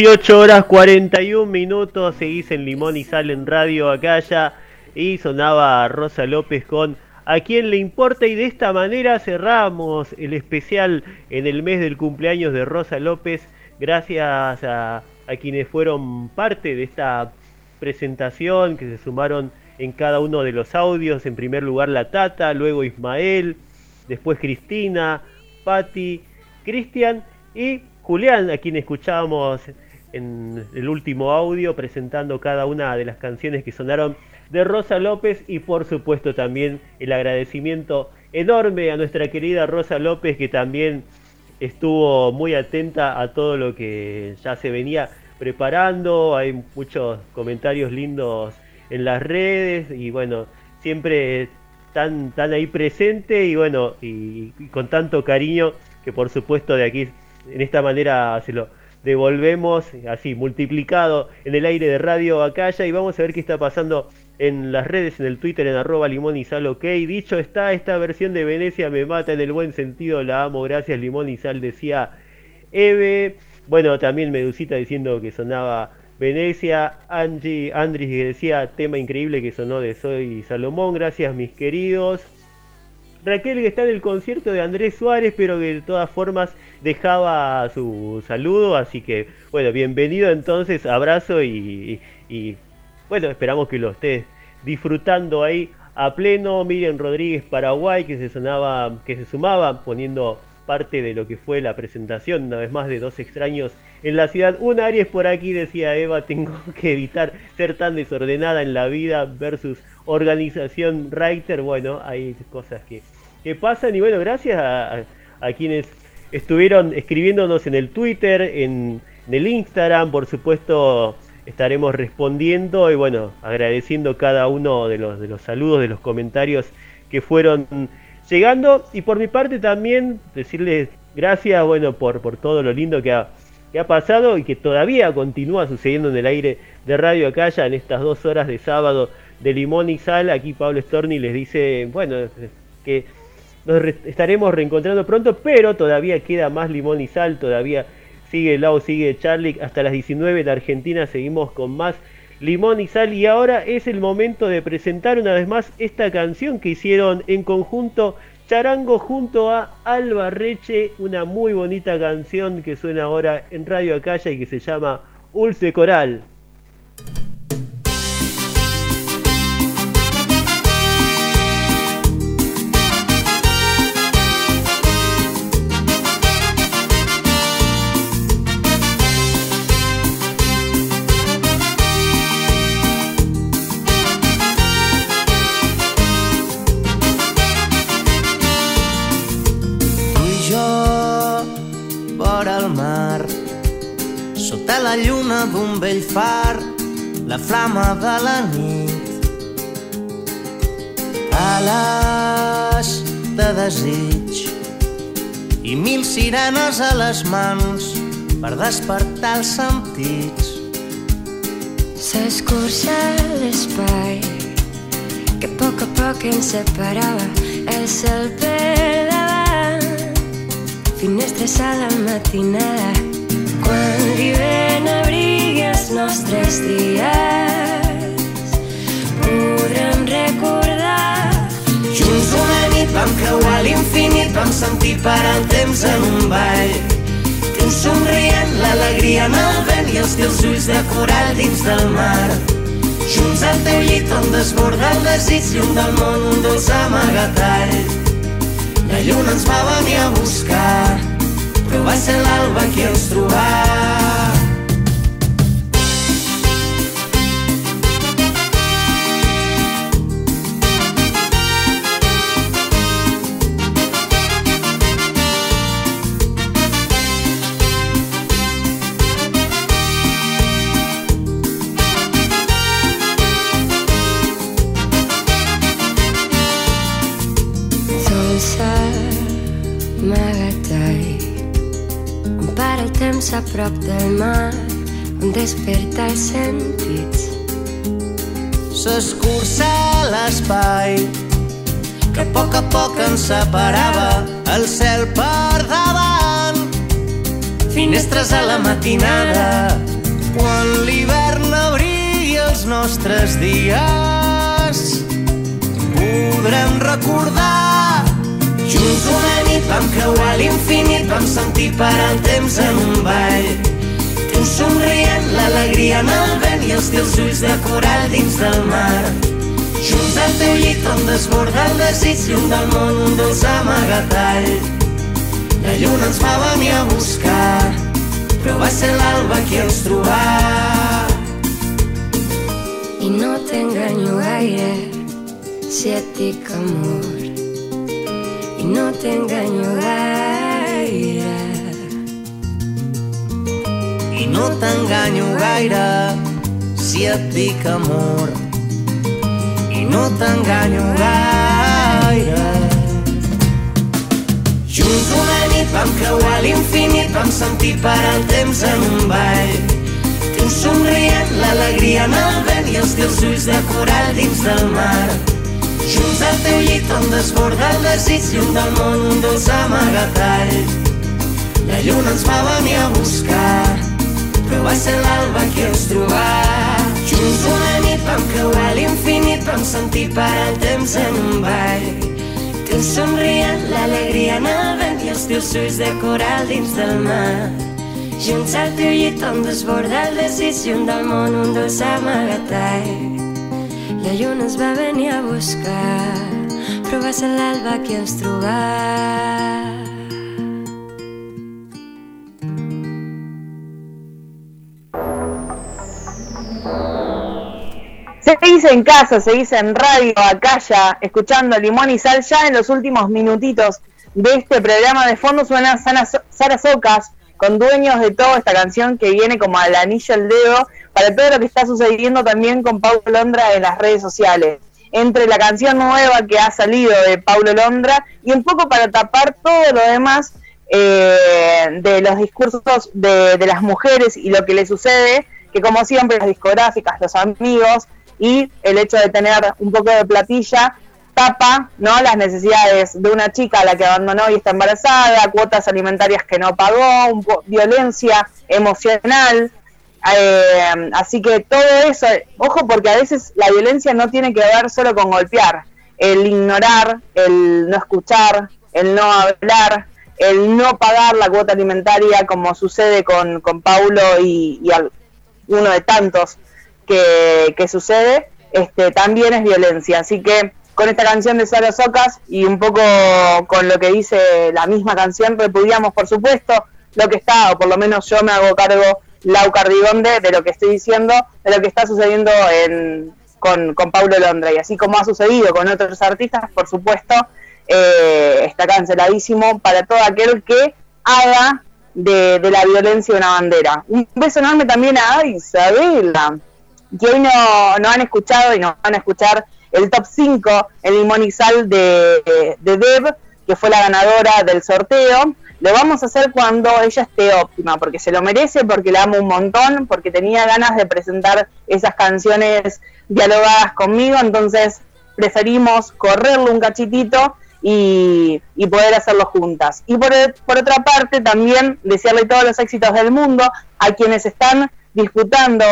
18 horas 41 minutos, seguís en Limón y Sal en Radio Acaya y sonaba Rosa López con ¿A quién le importa? Y de esta manera cerramos el especial en el mes del cumpleaños de Rosa López. Gracias a, a quienes fueron parte de esta presentación, que se sumaron en cada uno de los audios. En primer lugar la Tata, luego Ismael, después Cristina, Patti, Cristian y Julián, a quien escuchábamos en el último audio presentando cada una de las canciones que sonaron de Rosa López y por supuesto también el agradecimiento enorme a nuestra querida Rosa López que también estuvo muy atenta a todo lo que ya se venía preparando, hay muchos comentarios lindos en las redes y bueno, siempre tan, tan ahí presente y bueno, y, y con tanto cariño que por supuesto de aquí en esta manera se lo devolvemos así multiplicado en el aire de radio Acaya y vamos a ver qué está pasando en las redes, en el Twitter, en arroba limón y sal, ok. Dicho está, esta versión de Venecia me mata en el buen sentido, la amo, gracias limón y sal, decía Eve. Bueno, también Medusita diciendo que sonaba Venecia, Angie, Andris que decía tema increíble que sonó de Soy Salomón, gracias mis queridos. Raquel que está en el concierto de Andrés Suárez, pero que de todas formas dejaba su saludo, así que bueno, bienvenido entonces, abrazo y, y bueno, esperamos que lo estés disfrutando ahí a pleno. Miriam Rodríguez Paraguay que se sonaba, que se sumaba poniendo parte de lo que fue la presentación, una vez más de dos extraños en la ciudad. Un Aries por aquí decía Eva, tengo que evitar ser tan desordenada en la vida versus organización writer. Bueno, hay cosas que, que pasan y bueno, gracias a, quienes estuvieron escribiéndonos en el Twitter, en, en el Instagram, por supuesto estaremos respondiendo y bueno, agradeciendo cada uno de los, de los saludos, de los comentarios que fueron llegando y por mi parte también decirles gracias bueno por, por todo lo lindo que ha, que ha pasado y que todavía continúa sucediendo en el aire de Radio Acaya en estas dos horas de sábado de Limón y Sal. Aquí Pablo Storni les dice, bueno, que nos re- estaremos reencontrando pronto, pero todavía queda más Limón y Sal, todavía sigue Lau, sigue Charlie, hasta las 19 de Argentina seguimos con más Limón y Sal y ahora es el momento de presentar una vez más esta canción que hicieron en conjunto Charango junto a Alba Reche, una muy bonita canción que suena ahora en Radio Acaya y que se llama Ulce Coral. D'un vell far, la flama de la nit. Ales de desig i mil sirenes a les mans per despertar els sentits. S'escurça l'espai que a poc a poc ens separava el cel per davant finestres a la matinada quan l'hivern abrigui nostres dies podrem recordar Junts una nit vam creuar l'infinit, vam sentir parar el temps en un ball. Tu somrient, l'alegria en el vent i els teus ulls de coral dins del mar. Junts al teu llit on desborda el desig, llum del món, un dolç amagatall. La lluna ens va venir a buscar, però va ser l'alba qui ens trobà. Temps a prop del mar on desperta els sentits S'escurça l'espai que a poc a poc ens separava el cel per davant. Finestres a la matinada quan l'hivern abrigui els nostres dies podrem recordar Junts una nit vam creuar l'infinit, vam sentir parar el temps en un ball. Tu somrient, l'alegria en el vent i els teus ulls de coral dins del mar. Junts al teu llit on desborda el desig, llum del món, un dolç amagatall. La lluna ens va venir a buscar, però va ser l'alba qui ens trobà. i no t'enganyo gaire si et dic amor no t'enganyo gaire I no t'enganyo gaire si et dic amor. I no t'enganyo gaire. Junts una nit vam creuar l'infinit, vam sentir parar el temps en un ball. Tu somrient, l'alegria en el vent i els teus ulls de coral dins del mar. Junts al teu llit on desborda el desig, llum del món, un dolç amagatall. La lluna ens va venir a buscar, però va ser l'alba qui ens trobà. Junts una nit vam creuar l'infinit, vam sentir parar el temps en un ball. Tu somrient, l'alegria en el vent i els teus ulls de coral dins del mar. junts al teu llit on desborda el desig llum del món un dolç amagatall ens va venir a buscar l'alba qui ens trobà Seguís en casa, seguís en radio, acá ya, escuchando Limón y Sal, ya en los últimos minutitos de este programa de fondo suena Sara Socas, con dueños de todo esta canción que viene como al anillo al dedo para todo lo que está sucediendo también con Paulo Londra en las redes sociales. Entre la canción nueva que ha salido de Paulo Londra y un poco para tapar todo lo demás eh, de los discursos de, de las mujeres y lo que le sucede, que como siempre las discográficas, los amigos y el hecho de tener un poco de platilla tapa no las necesidades de una chica a la que abandonó y está embarazada, cuotas alimentarias que no pagó, un violencia emocional. Eh, así que todo eso, ojo porque a veces la violencia no tiene que ver solo con golpear, el ignorar, el no escuchar, el no hablar, el no pagar la cuota alimentaria como sucede con, con Paulo y, al- uno de tantos que, que sucede, este, también es violencia. Así que con esta canción de Sara Socas y un poco con lo que dice la misma canción, repudiamos, por supuesto, lo que está, o por lo menos yo me hago cargo, Lau Cardigonde, de lo que estoy diciendo, de lo que está sucediendo en, con, con Paulo Londra. Y así como ha sucedido con otros artistas, por supuesto, eh, está canceladísimo para todo aquel que haga de, la violencia una bandera. Un beso enorme también a Isabela, que hoy no, no han escuchado y no van a escuchar el top 5 en Limón de, de Deb, que fue la ganadora del sorteo. Lo vamos a hacer cuando ella esté óptima, porque se lo merece, porque la amo un montón, porque tenía ganas de presentar esas canciones dialogadas conmigo, entonces preferimos correrle un cachitito y, poder hacerlo juntas. Y por, otra parte, también desearle todos los éxitos del mundo a quienes están disputando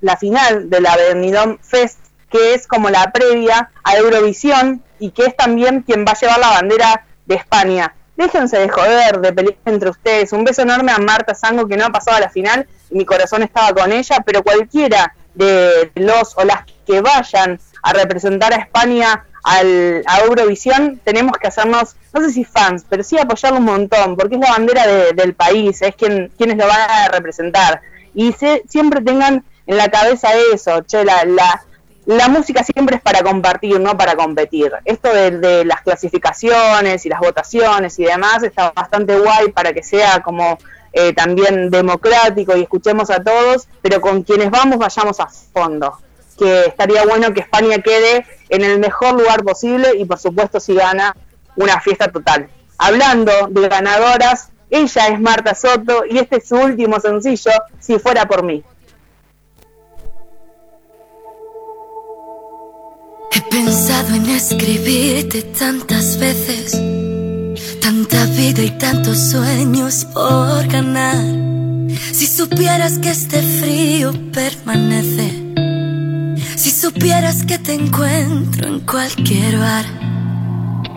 la final de la Benidorm Fest, que es como la previa a Eurovisión y que es también quien va a llevar la bandera de España. Déjense de joder, de pelear entre ustedes. Un beso enorme a Marta Sango que no ha pasado a la final y mi corazón estaba con ella, pero cualquiera de los o las que vayan a representar a España al, a Eurovisión, tenemos que hacernos, no sé si fans, pero sí apoyarlo un montón, porque es la bandera de- del país, es quien, quienes lo van a representar. Y se- siempre tengan en la cabeza eso, che, la, la, la música siempre es para compartir, no para competir. Esto de, de las clasificaciones y las votaciones y demás está bastante guay para que sea como eh, también democrático y escuchemos a todos, pero con quienes vamos vayamos a fondo. Que estaría bueno que España quede en el mejor lugar posible y por supuesto si gana una fiesta total. Hablando de ganadoras, ella es Marta Soto y este es su último sencillo, Si fuera por mí. He pensado en escribirte tantas veces, tanta vida y tantos sueños por ganar. Si supieras que este frío permanece, si supieras que te encuentro en cualquier bar,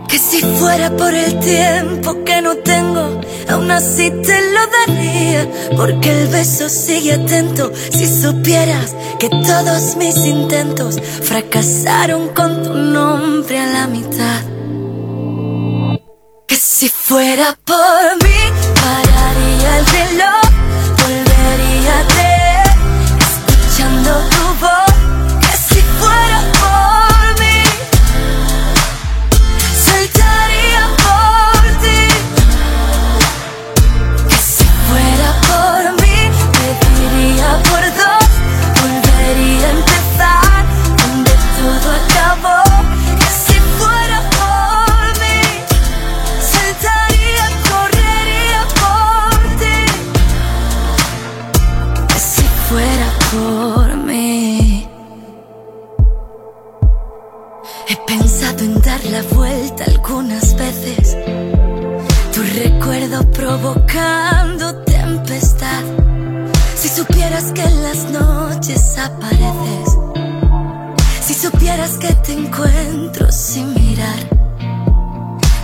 que si fuera por el tiempo que no tengo, aún así te lo daría, porque el beso sigue atento. Si supieras que todos mis intentos fracasaron con tu nombre a la mitad. Que si fuera por mí, pararía el reloj, volvería a creer, escuchando provocando tempestad. Si supieras que en las noches apareces. Si supieras que te encuentro sin mirar.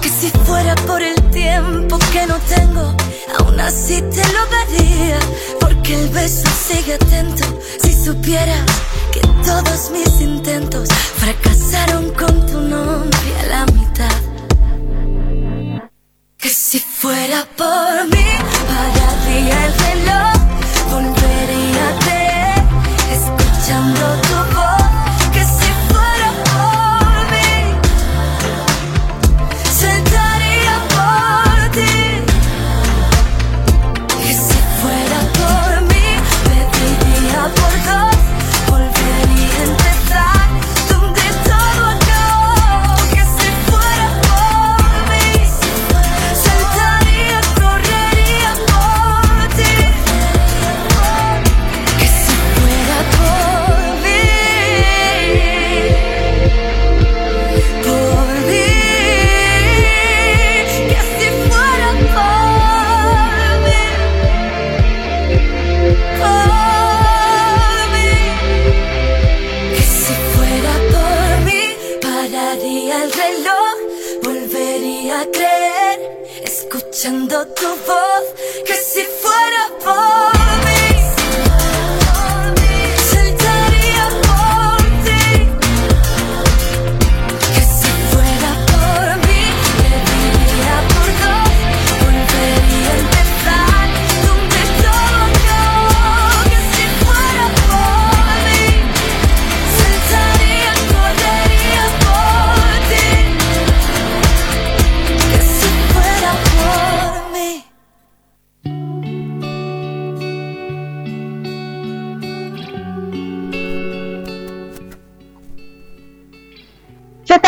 Que si fuera por el tiempo que no tengo, aún así te lo daría. Porque el beso sigue atento. Si supieras que todos mis intentos fracasaron con tu nombre a la mitad. Que si fuera por mí, pararía el reloj, volvería a escuchando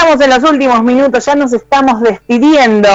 estamos en los últimos minutos, ya nos estamos despidiendo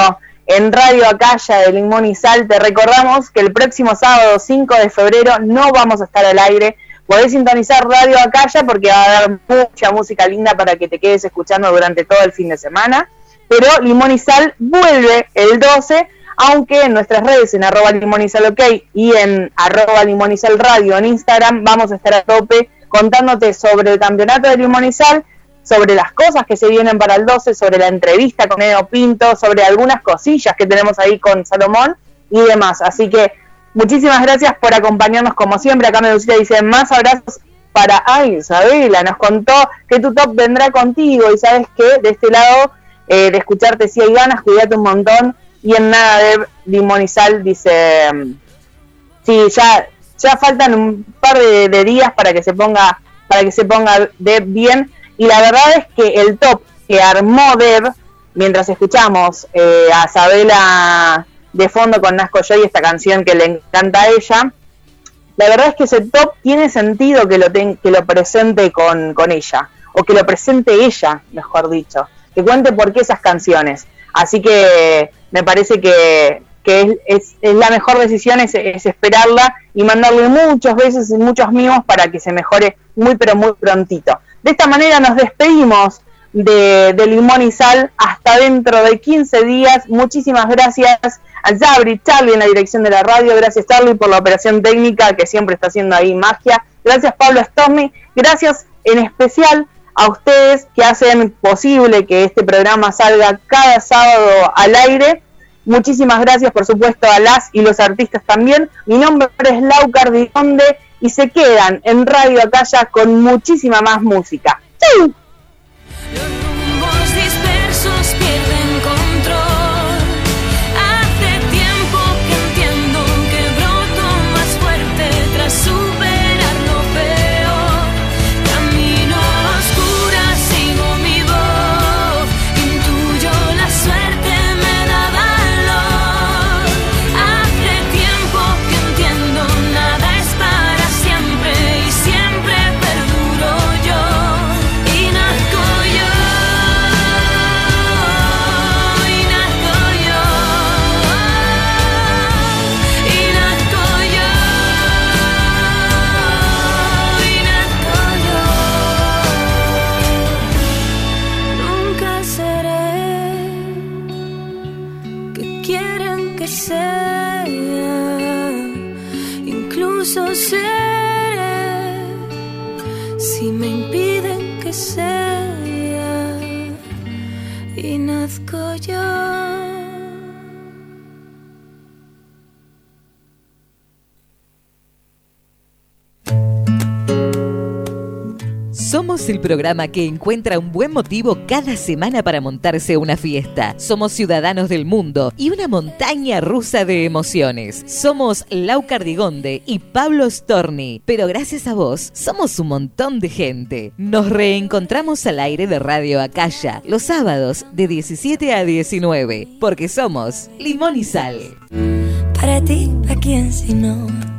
en Radio Acaya de Limón y Sal. Te recordamos que el próximo sábado 5 de febrero no vamos a estar al aire. Podés sintonizar Radio Acaya porque va a haber mucha música linda para que te quedes escuchando durante todo el fin de semana. Pero Limón y Sal vuelve el 12, aunque en nuestras redes, en arroba Limón y Sal OK y en arroba Limón y Sal Radio en Instagram, vamos a estar a tope contándote sobre el campeonato de Limón y Sal, sobre las cosas que se vienen para el 12, sobre la entrevista con Edo Pinto, sobre algunas cosillas que tenemos ahí con Salomón y demás. Así que muchísimas gracias por acompañarnos como siempre. Acá me dice más abrazos para ay Isabela, nos contó que tu top vendrá contigo y sabes que de este lado eh, de escucharte si hay ganas, cuídate un montón y en nada de sal dice sí ya ya faltan un par de, de días para que se ponga para que se ponga de bien y la verdad es que el top que armó Deb, mientras escuchamos eh, a Sabela de fondo con Nasco Joy, esta canción que le encanta a ella, la verdad es que ese top tiene sentido que lo, que lo presente con, ella, o que lo presente ella, mejor dicho, que cuente por qué esas canciones. Así que me parece que, es, la mejor decisión, es, es, esperarla y mandarle muchas veces y muchos mimos para que se mejore muy pero muy prontito. De esta manera nos despedimos de, Limón y Sal hasta dentro de 15 días. Muchísimas gracias a Zabri, Charlie en la dirección de la radio. Gracias Charlie por la operación técnica que siempre está haciendo ahí magia. Gracias Pablo Stormy. Gracias en especial a ustedes que hacen posible que este programa salga cada sábado al aire. Muchísimas gracias, por supuesto, a las y los artistas también. Mi nombre es Lau Cardiconde y se quedan en Radio Acaya con muchísima más música. ¡Chau! Somos el programa que encuentra un buen motivo cada semana para montarse una fiesta. Somos ciudadanos del mundo y una montaña rusa de emociones. Somos Lau Cardigonde y Pablo Storni, pero gracias a vos somos un montón de gente. Nos reencontramos al aire de Radio Acaya los sábados de 17 a 19, porque somos Limón y Sal. Para ti, ¿a quién si no?